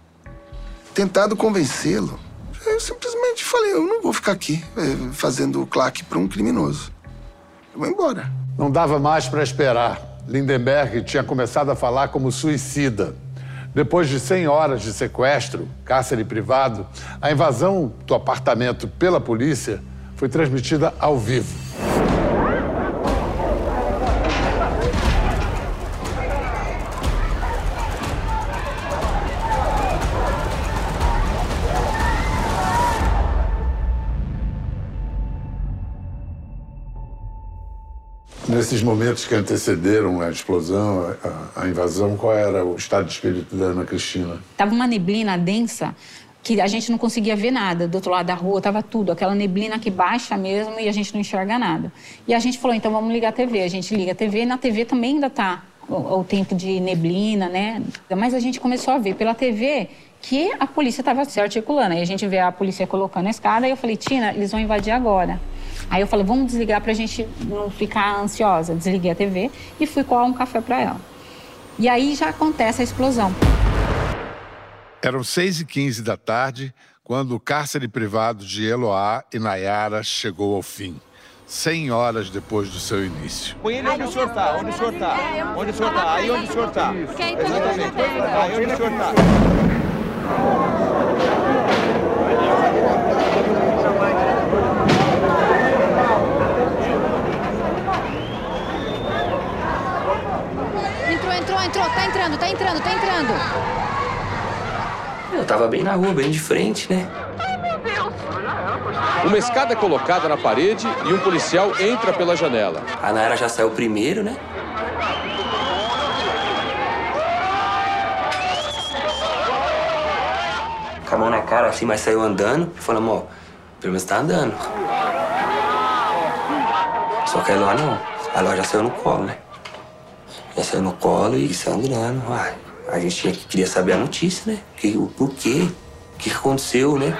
tentado convencê-lo. Eu simplesmente falei, eu não vou ficar aqui é, fazendo claque para um criminoso. Eu vou embora. Não dava mais para esperar. Lindenberg tinha começado a falar como suicida. Depois de 100 horas de sequestro, cárcere privado, a invasão do apartamento pela polícia foi transmitida ao vivo. Nesses momentos que antecederam a explosão, a, a, invasão, qual era o estado de espírito da Ana Cristina? Tava uma neblina densa que a gente não conseguia ver nada. Do outro lado da rua tava tudo, aquela neblina que baixa mesmo e a gente não enxerga nada. E a gente falou, então vamos ligar a TV. A gente liga a TV e na TV também ainda tá o, o tempo de neblina, né? Mas a gente começou a ver pela TV que a polícia estava se articulando. Aí a gente vê a polícia colocando a escada e eu falei, Tina, eles vão invadir agora. Aí eu falei, vamos desligar para a gente não ficar ansiosa. Desliguei a TV e fui coar um café para ela. E aí já acontece a explosão. Eram 6 e 15 da tarde quando o cárcere privado de Eloá e Nayara chegou ao fim. 100 horas depois do seu início. Põe ele onde o senhor está, onde o senhor está. Onde o senhor está, aí onde o senhor está. Exatamente. Aí onde o senhor está. Entrou. Tá entrando, tá entrando, tá entrando. Eu tava bem na rua, bem de frente, né? Uma escada é colocada na parede e um policial entra pela janela. A Nayara já saiu primeiro, né? Com a mão na cara assim, mas saiu andando. Falamos, ó, pelo menos tá andando. Só que a Eloá não. A Eloá já saiu no colo, né? Já saiu no colo e sangrando. Uai, a gente queria saber a notícia, né? Que, o porquê, o que aconteceu, né?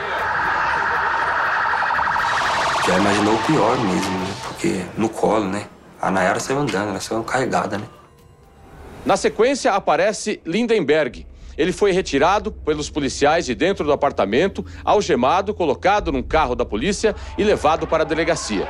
Já imaginou o pior mesmo, né? Porque no colo, né? A Nayara saiu andando, ela saiu carregada, né? Na sequência, aparece Lindenberg. Ele foi retirado pelos policiais de dentro do apartamento, algemado, colocado num carro da polícia e levado para a delegacia.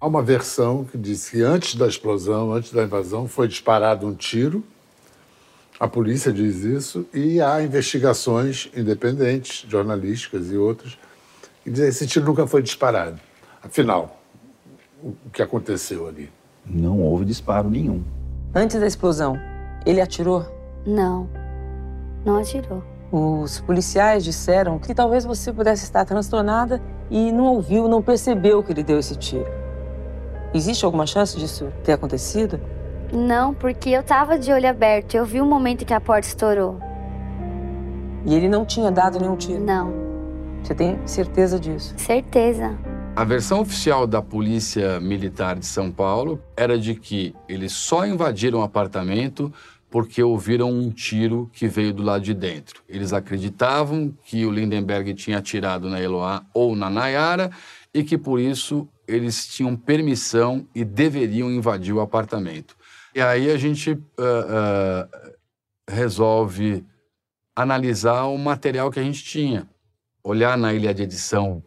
Há uma versão que diz que antes da explosão, antes da invasão, foi disparado um tiro. A polícia diz isso e há investigações independentes, jornalísticas e outras, que dizem que esse tiro nunca foi disparado. Afinal, o que aconteceu ali? Não houve disparo nenhum. Antes da explosão, ele atirou? Não, não atirou. Os policiais disseram que talvez você pudesse estar transtornada e não ouviu, não percebeu que ele deu esse tiro. Existe alguma chance disso ter acontecido? Não, porque eu tava de olho aberto. Eu vi o momento que a porta estourou. E ele não tinha dado nenhum tiro? Não. Você tem certeza disso? Certeza. A versão oficial da Polícia Militar de São Paulo era de que eles só invadiram o apartamento porque ouviram um tiro que veio do lado de dentro. Eles acreditavam que o Lindenberg tinha atirado na Eloá ou na Nayara e que por isso eles tinham permissão e deveriam invadir o apartamento. E aí a gente uh, uh, resolve analisar o material que a gente tinha, olhar na ilha de edição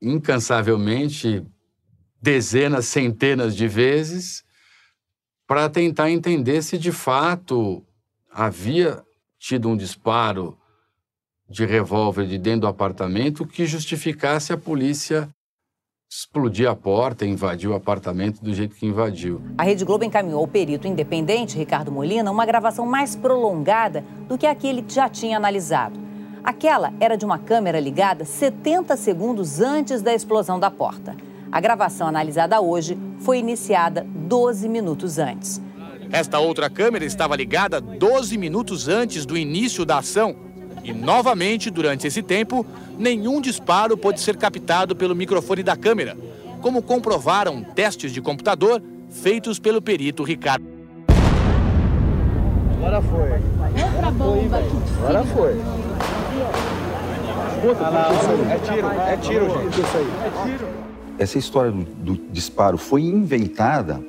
incansavelmente, dezenas, centenas de vezes, para tentar entender se de fato havia tido um disparo de revólver de dentro do apartamento que justificasse a polícia explodir a porta, invadir o apartamento do jeito que invadiu. A Rede Globo encaminhou ao perito independente, Ricardo Molina, uma gravação mais prolongada do que aquele que já tinha analisado. Aquela era de uma câmera ligada 70 segundos antes da explosão da porta. A gravação analisada hoje foi iniciada 12 minutos antes. Esta outra câmera estava ligada 12 minutos antes do início da ação. E novamente, durante esse tempo, nenhum disparo pôde ser captado pelo microfone da câmera, como comprovaram testes de computador feitos pelo perito Ricardo. Agora foi. Outra bomba aqui. Agora foi. É tiro, é tiro, gente. É tiro. Essa história do, do disparo foi inventada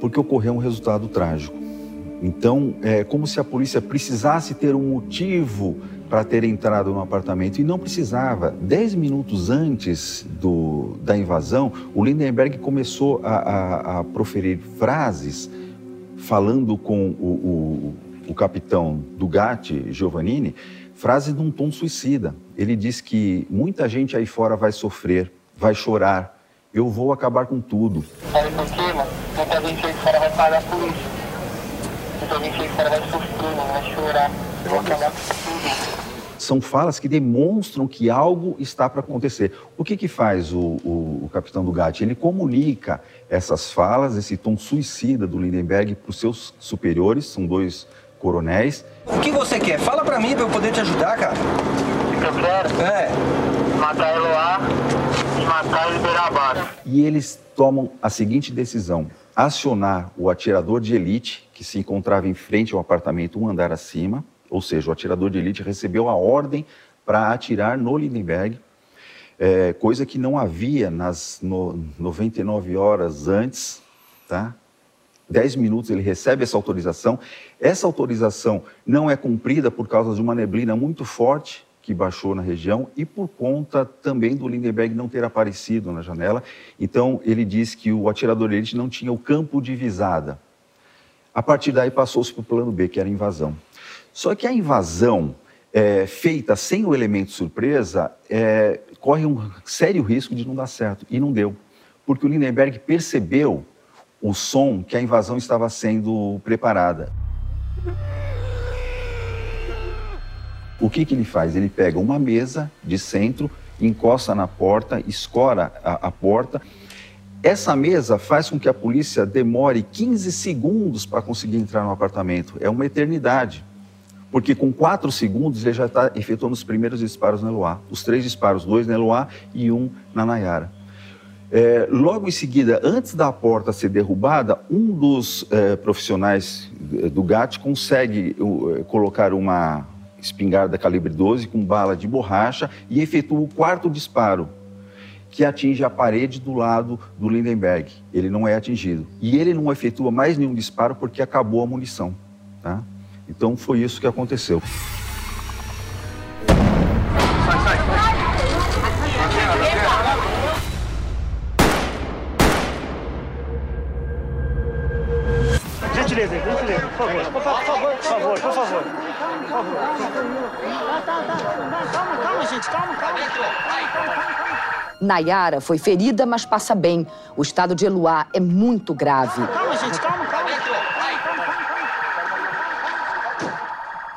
porque ocorreu um resultado trágico. Então, é como se a polícia precisasse ter um motivo para ter entrado no apartamento e não precisava. Dez minutos antes do, da invasão, o Lindenberg começou a, a, a proferir frases falando com o, o, o capitão do GAT, Giovannini, frases num tom suicida. Ele diz que muita gente aí fora vai sofrer, vai chorar. Eu vou acabar com tudo. Quê, mano? Muita gente aí fora vai pagar por isso. Muita gente aí fora vai sofrer, mano, vai chorar. Eu vou acabar com tudo. São falas que demonstram que algo está para acontecer. O que, que faz o, o, o capitão do GAT? Ele comunica essas falas, esse tom suicida do Lindenberg para os seus superiores, são dois coronéis. O que você quer? Fala pra mim pra eu poder te ajudar, cara. O que eu quero? É. Matar Eloá e matar base. E eles tomam a seguinte decisão: acionar o atirador de elite, que se encontrava em frente ao apartamento um andar acima, ou seja, o atirador de elite recebeu a ordem para atirar no Lindenberg, é, coisa que não havia nas no, 99 horas antes, tá? 10 minutos ele recebe essa autorização. Essa autorização não é cumprida por causa de uma neblina muito forte que baixou na região e por conta também do Lindenberg não ter aparecido na janela. Então ele diz que o atirador elite não tinha o campo de visada. A partir daí passou-se para o plano B, que era a invasão. Só que a invasão é, feita sem o elemento surpresa é, corre um sério risco de não dar certo. E não deu. Porque o Lindenberg percebeu o som que a invasão estava sendo preparada. O que, que ele faz? Ele pega uma mesa de centro, encosta na porta, escora a, a porta. Essa mesa faz com que a polícia demore 15 segundos para conseguir entrar no apartamento. É uma eternidade. Porque com quatro segundos ele já está efetuando os primeiros disparos na Eloá. Os três disparos, dois na Eloá e um na Nayara. É, logo em seguida, antes da porta ser derrubada, um dos é, profissionais do GAT consegue é, colocar uma espingarda calibre 12 com bala de borracha e efetua o quarto disparo, que atinge a parede do lado do Lindenberg. Ele não é atingido. E ele não efetua mais nenhum disparo porque acabou a munição. Tá? Então foi isso que aconteceu. Calma, calma, gente, calma, calma. Nayara foi ferida, mas passa bem. O estado de Eluá é muito grave. Calma, gente, calma, calma.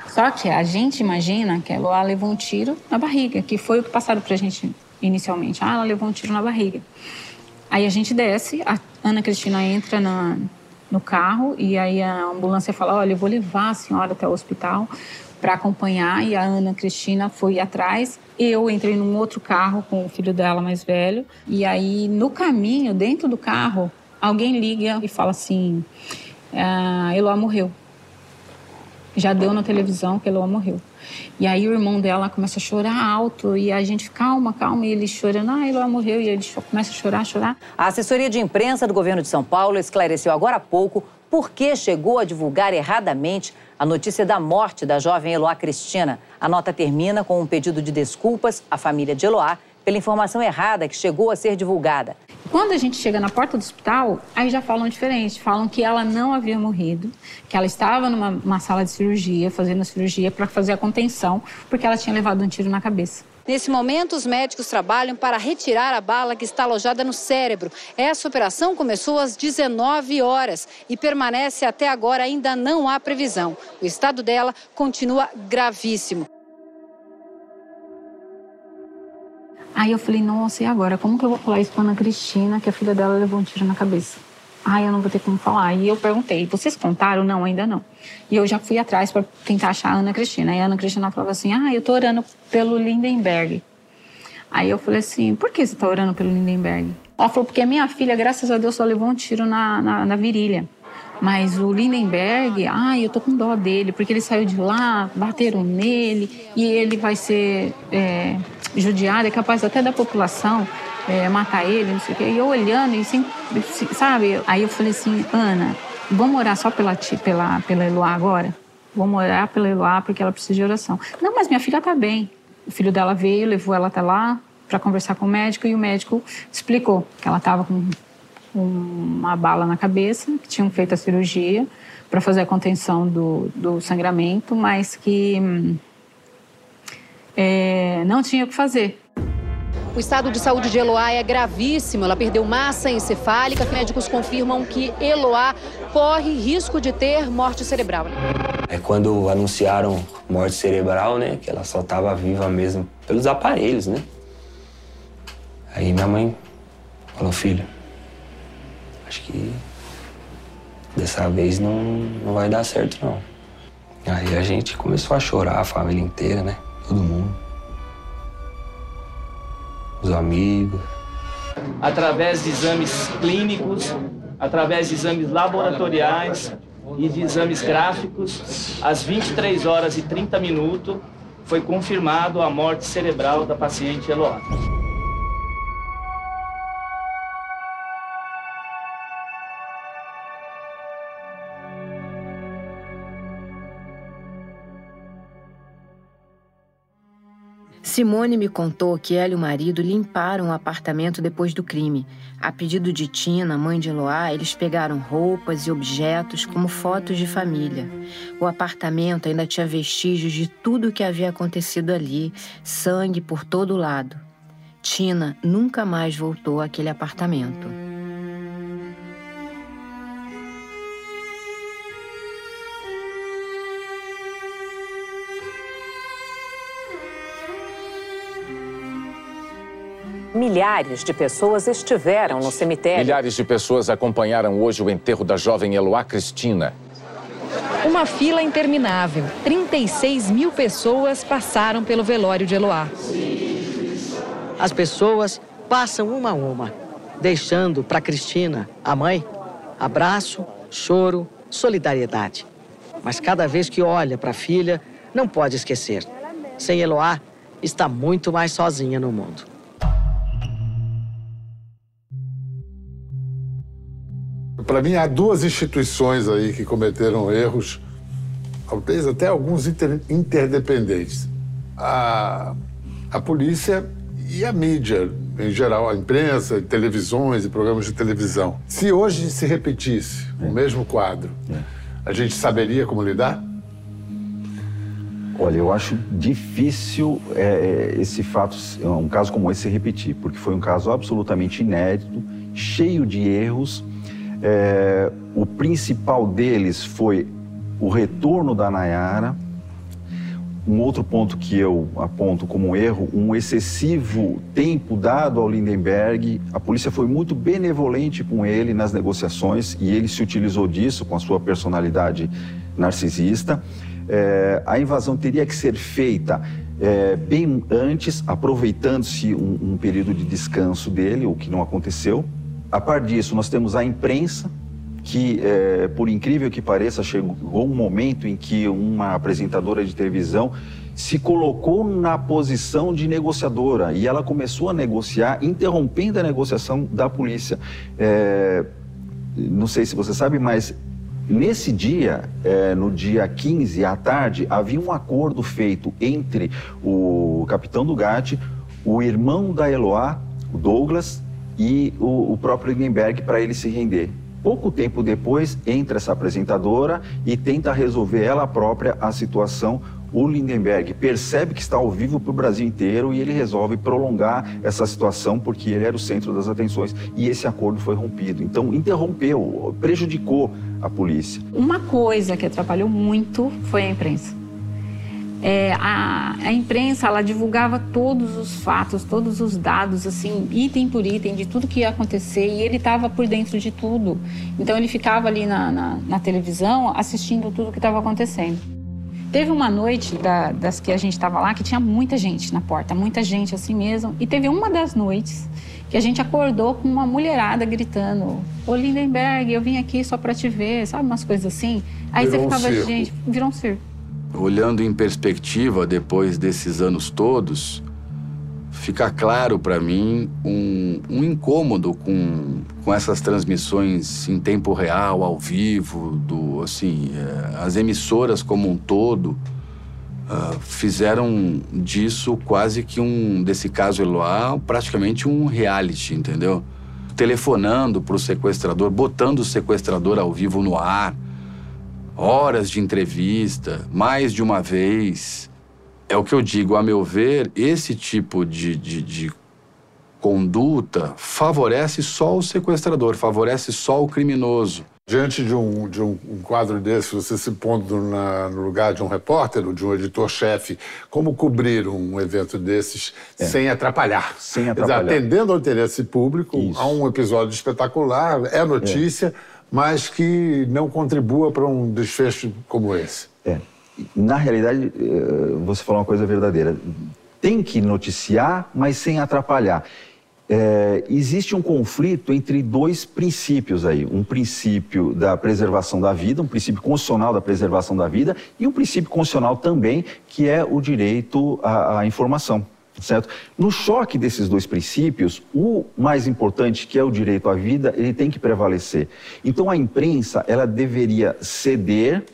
Só que a gente imagina que a Eloá levou um tiro na barriga, que foi o que passaram pra gente inicialmente. Ah, ela levou um tiro na barriga. Aí a gente desce, a Ana Cristina entra na, no carro e aí a ambulância fala: Olha, eu vou levar a senhora até o hospital para acompanhar. E a Ana Cristina foi atrás. Eu entrei num outro carro com o filho dela mais velho. E aí, no caminho, dentro do carro, alguém liga e fala assim: ah, Eloá morreu. Já deu na televisão que Eloá morreu. E aí o irmão dela começa a chorar alto e a gente, calma, calma, e ele chorando, ah, Eloá morreu, e ele começa a chorar, chorar. A assessoria de imprensa do governo de São Paulo esclareceu agora há pouco por que chegou a divulgar erradamente a notícia da morte da jovem Eloá Cristina. A nota termina com um pedido de desculpas à família de Eloá pela informação errada que chegou a ser divulgada. Quando a gente chega na porta do hospital, aí já falam diferente. Falam que ela não havia morrido, que ela estava numa sala de cirurgia, fazendo a cirurgia para fazer a contenção, porque ela tinha levado um tiro na cabeça. Nesse momento, os médicos trabalham para retirar a bala que está alojada no cérebro. Essa operação começou às 19 horas e permanece até agora, ainda não há previsão. O estado dela continua gravíssimo. Aí eu falei, nossa, e agora? Como que eu vou falar isso pra Ana Cristina, que a filha dela levou um tiro na cabeça? Ai, eu não vou ter como falar. E eu perguntei, vocês contaram? Não, ainda não. E eu já fui atrás para tentar achar a Ana Cristina. E a Ana Cristina falava assim, ah, eu tô orando pelo Lindenberg. Aí eu falei assim, por que você tá orando pelo Lindenberg? Ela falou, porque a minha filha, graças a Deus, só levou um tiro na, na, na virilha. Mas o Lindenberg, ai, eu tô com dó dele, porque ele saiu de lá, bateram nele e ele vai ser é, judiado, é capaz até da população é, matar ele, não sei o quê. E eu olhando, e assim, sabe? Aí eu falei assim, Ana, vamos orar só pela, pela, pela Eloá agora? Vamos orar pela Eloá porque ela precisa de oração. Não, mas minha filha tá bem. O filho dela veio, levou ela até lá para conversar com o médico e o médico explicou que ela estava com uma bala na cabeça, que tinham feito a cirurgia para fazer a contenção do, do sangramento, mas que hum, é, não tinha o que fazer. O estado de saúde de Eloá é gravíssimo. Ela perdeu massa encefálica. Médicos confirmam que Eloá corre risco de ter morte cerebral. É quando anunciaram morte cerebral, né? Que ela só estava viva mesmo pelos aparelhos, né? Aí minha mãe falou, filho, acho que dessa vez não, não vai dar certo, não. Aí a gente começou a chorar, a família inteira, né? Todo mundo os amigos. Através de exames clínicos, através de exames laboratoriais e de exames gráficos, às 23 horas e 30 minutos, foi confirmado a morte cerebral da paciente Eloá. Simone me contou que ela e o marido limparam o apartamento depois do crime. A pedido de Tina, mãe de Eloá, eles pegaram roupas e objetos como fotos de família. O apartamento ainda tinha vestígios de tudo o que havia acontecido ali, sangue por todo lado. Tina nunca mais voltou àquele apartamento. Milhares de pessoas estiveram no cemitério. Milhares de pessoas acompanharam hoje o enterro da jovem Eloá Cristina. Uma fila interminável. 36 mil pessoas passaram pelo velório de Eloá. As pessoas passam uma a uma, deixando para Cristina, a mãe, abraço, choro, solidariedade. Mas cada vez que olha para a filha, não pode esquecer. Sem Eloá, está muito mais sozinha no mundo. Para mim, há duas instituições aí que cometeram erros, talvez até alguns inter, interdependentes. A, a polícia e a mídia, em geral, a imprensa, televisões e programas de televisão. Se hoje se repetisse é. o mesmo quadro, é. a gente saberia como lidar? Olha, eu acho difícil é, esse fato, um caso como esse se repetir, porque foi um caso absolutamente inédito, cheio de erros é, o principal deles foi o retorno da Nayara. Um outro ponto que eu aponto como um erro, um excessivo tempo dado ao Lindenberg. A polícia foi muito benevolente com ele nas negociações e ele se utilizou disso com a sua personalidade narcisista. É, a invasão teria que ser feita é, bem antes, aproveitando-se um, um período de descanso dele, o que não aconteceu. A par disso, nós temos a imprensa, que, é, por incrível que pareça, chegou um momento em que uma apresentadora de televisão se colocou na posição de negociadora e ela começou a negociar, interrompendo a negociação da polícia. É, não sei se você sabe, mas nesse dia, é, no dia 15 à tarde, havia um acordo feito entre o capitão Dugatti, o irmão da Eloá, o Douglas, e o, o próprio Lindenberg para ele se render. Pouco tempo depois, entra essa apresentadora e tenta resolver ela própria a situação. O Lindenberg percebe que está ao vivo para o Brasil inteiro e ele resolve prolongar essa situação porque ele era o centro das atenções e esse acordo foi rompido. Então, interrompeu, prejudicou a polícia. Uma coisa que atrapalhou muito foi a imprensa é, a, a, imprensa ela divulgava todos os fatos, todos os dados, assim, item por item, de tudo que ia acontecer, e ele estava por dentro de tudo. Então ele ficava ali na, na, na televisão assistindo tudo que estava acontecendo. Teve uma noite da, das que a gente estava lá que tinha muita gente na porta, muita gente assim mesmo, e teve uma das noites que a gente acordou com uma mulherada gritando: Ô Lindenberg, eu vim aqui só para te ver, sabe? Umas coisas assim. Aí Virou você um ficava, circo. gente, virou um circo. Olhando em perspectiva, depois desses anos todos, fica claro para mim um, um incômodo com, com essas transmissões em tempo real, ao vivo, do assim, eh, as emissoras como um todo ah, fizeram disso quase que um desse caso Eloá praticamente um reality, entendeu? Telefonando para o sequestrador, botando o sequestrador ao vivo no ar, horas de entrevista, mais de uma vez. É o que eu digo, a meu ver, esse tipo de, de, de conduta favorece só o sequestrador, favorece só o criminoso. Diante de um, de um, um quadro desse, você se pondo na- no lugar de um repórter ou de um editor-chefe, como cobrir um evento desses sem atrapalhar? Sem dizer, atrapalhar. atendendo ao interesse público, há um episódio espetacular, é notícia, mas que não contribua para um desfecho como esse. É. Na realidade, eh, você falou uma coisa verdadeira. Tem que noticiar, mas sem atrapalhar. É, existe um conflito entre dois princípios aí. Um princípio da preservação da vida, um princípio constitucional da preservação da vida e um princípio constitucional também, que é o direito à, à informação. Certo? No choque desses dois princípios, o mais importante, que é o direito à vida, ele tem que prevalecer. Então a imprensa, ela deveria ceder,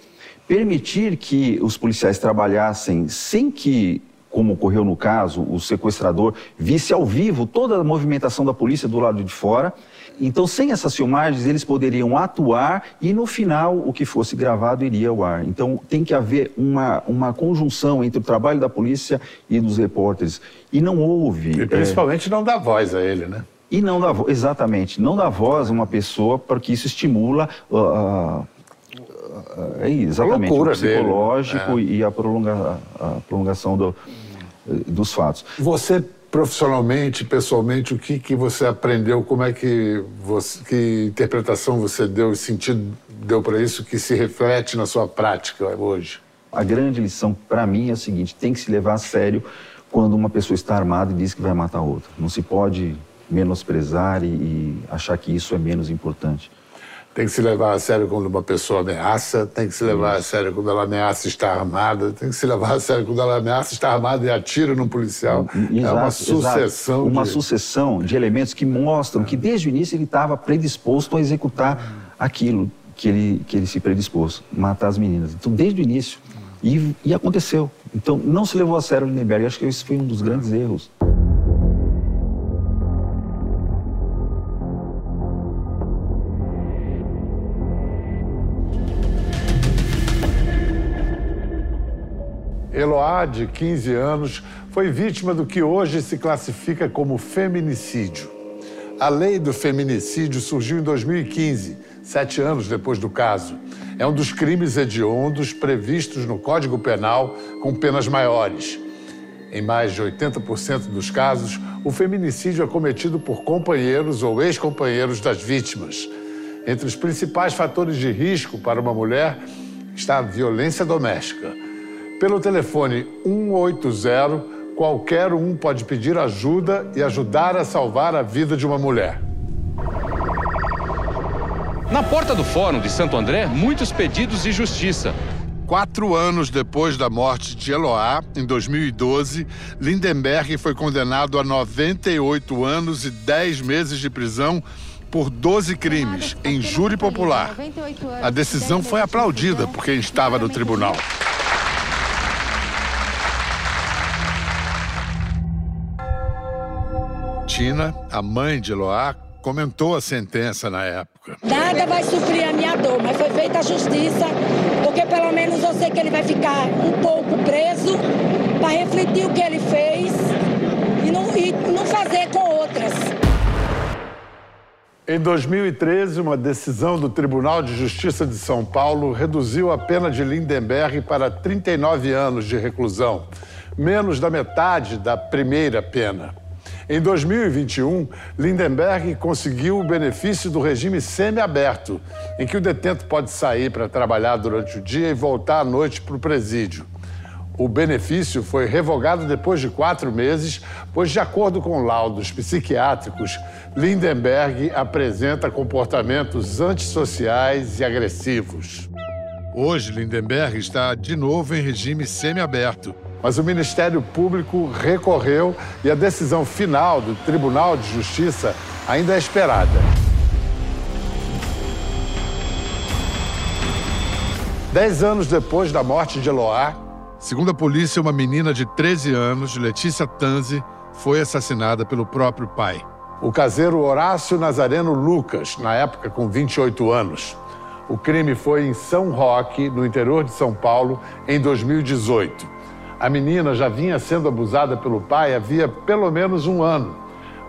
permitir que os policiais trabalhassem sem que, como ocorreu no caso, o sequestrador visse ao vivo toda a movimentação da polícia do lado de fora. Então, sem essas filmagens, eles poderiam atuar e, no final, o que fosse gravado iria ao ar. Então, tem que haver uma, uma conjunção entre o trabalho da polícia e dos repórteres. E não houve. E principalmente não dá voz a ele, né? E não dá voz, exatamente, não dá voz a uma pessoa porque isso estimula ah, é exatamente A o loucura dele, psicológico é. e a, prolonga, a prolongação do- dos fatos. Você, profissionalmente, pessoalmente, o que, que você aprendeu? Como é que, você, que interpretação você deu e sentido deu para isso que se reflete na sua prática hoje? A grande lição para mim é o seguinte: tem que se levar a sério quando uma pessoa está armada e diz que vai matar outra. Não se pode menosprezar e, e achar que isso é menos importante. Tem que se levar a sério quando uma pessoa ameaça, tem que se levar a sério quando ela ameaça estar armada, tem que se levar a sério quando ela ameaça estar armada e atira num policial. é uma Exato, sucessão exato. Uma de... sucessão de elementos que mostram que desde o início ele estava predisposto a executar aquilo que ele, que ele se predispôs, matar as meninas. Então, desde o início. E, e aconteceu. Então, não se levou a sério o Lindenberg. Acho que esse foi um dos grandes erros. Eloá, de 15 anos, foi vítima do que hoje se classifica como feminicídio. A lei do feminicídio surgiu em 2015, sete anos depois do caso. É um dos crimes hediondos previstos no Código Penal com penas maiores. Em mais de 80% dos casos, o feminicídio é cometido por companheiros ou ex-companheiros das vítimas. Entre os principais fatores de risco para uma mulher está a violência doméstica. Pelo telefone 180, qualquer um pode pedir ajuda e ajudar a salvar a vida de uma mulher. Na porta do Fórum de Santo André, muitos pedidos de justiça. Quatro anos depois da morte de Eloá, em 2012, Lindenberg foi condenado a 98 anos e 10 meses de prisão por 12 crimes, em júri popular. A decisão foi aplaudida por quem estava no tribunal. Tina, a mãe de Eloá, comentou a sentença na época. Nada vai suprir a minha dor, mas foi feita a justiça, porque pelo menos eu sei que ele vai ficar um pouco preso para refletir o que ele fez e não, e não fazer com outras. Em 2013, uma decisão do Tribunal de Justiça de São Paulo reduziu a pena de Lindenberg para 39 anos de reclusão, menos da metade da primeira pena. Em 2021, Lindenberg conseguiu o benefício do regime semiaberto, em que o detento pode sair para trabalhar durante o dia e voltar à noite para o presídio. O benefício foi revogado depois de quatro meses, pois, de acordo com laudos psiquiátricos, Lindenberg apresenta comportamentos antissociais e agressivos. Hoje, Lindenberg está de novo em regime semiaberto, mas o Ministério Público recorreu e a decisão final do Tribunal de Justiça ainda é esperada. Dez anos depois da morte de Eloá, segundo a polícia, uma menina de 13 anos, Letícia Tanzi, foi assassinada pelo próprio pai. O caseiro Horácio Nazareno Lucas, na época com 28 anos. O crime foi em São Roque, no interior de São Paulo, em 2018. A menina já vinha sendo abusada pelo pai havia pelo menos um ano,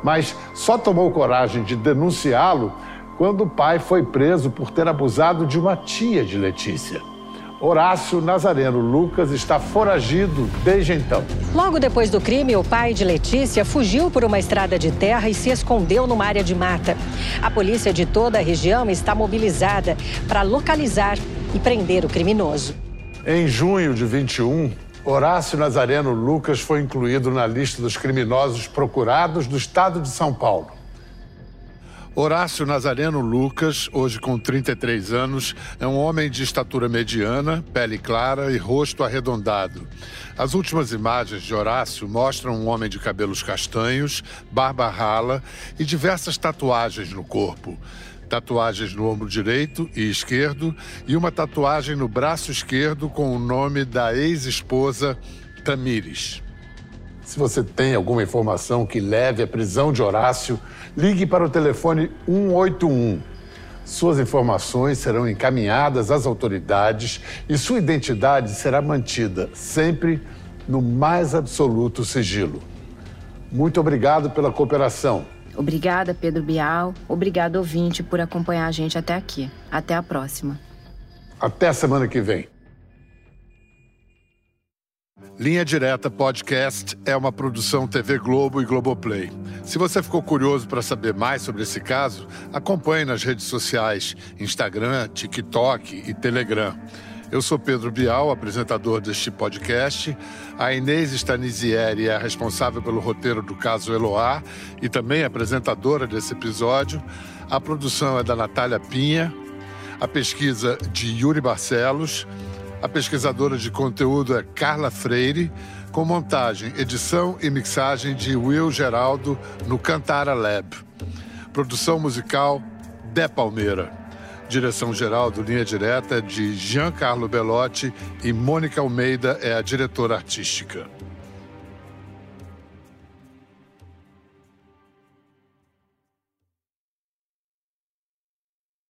mas só tomou coragem de denunciá-lo quando o pai foi preso por ter abusado de uma tia de Letícia. Horácio Nazareno Lucas está foragido desde então. Logo depois do crime, o pai de Letícia fugiu por uma estrada de terra e se escondeu numa área de mata. A polícia de toda a região está mobilizada para localizar e prender o criminoso. Em junho de 21, Horácio Nazareno Lucas foi incluído na lista dos criminosos procurados do estado de São Paulo. Horácio Nazareno Lucas, hoje com 33 anos, é um homem de estatura mediana, pele clara e rosto arredondado. As últimas imagens de Horácio mostram um homem de cabelos castanhos, barba rala e diversas tatuagens no corpo. Tatuagens no ombro direito e esquerdo e uma tatuagem no braço esquerdo com o nome da ex-esposa Tamires. Se você tem alguma informação que leve à prisão de Horácio, ligue para o telefone 181. Suas informações serão encaminhadas às autoridades e sua identidade será mantida sempre no mais absoluto sigilo. Muito obrigado pela cooperação. Obrigada, Pedro Bial. Obrigado, ouvinte, por acompanhar a gente até aqui. Até a próxima. Até semana que vem. Linha Direta Podcast é uma produção TV Globo e Globoplay. Se você ficou curioso para saber mais sobre esse caso, acompanhe nas redes sociais Instagram, TikTok e Telegram. Eu sou Pedro Bial, apresentador deste podcast. A Inês Stanizieri é a responsável pelo roteiro do caso Eloá e também apresentadora desse episódio. A produção é da Natália Pinha, a pesquisa de Yuri Barcelos. A pesquisadora de conteúdo é Carla Freire, com montagem, edição e mixagem de Will Geraldo no Cantara Lab. Produção musical De Palmeira. Direção-geral do Linha Direta de Giancarlo Belotti e Mônica Almeida é a diretora artística.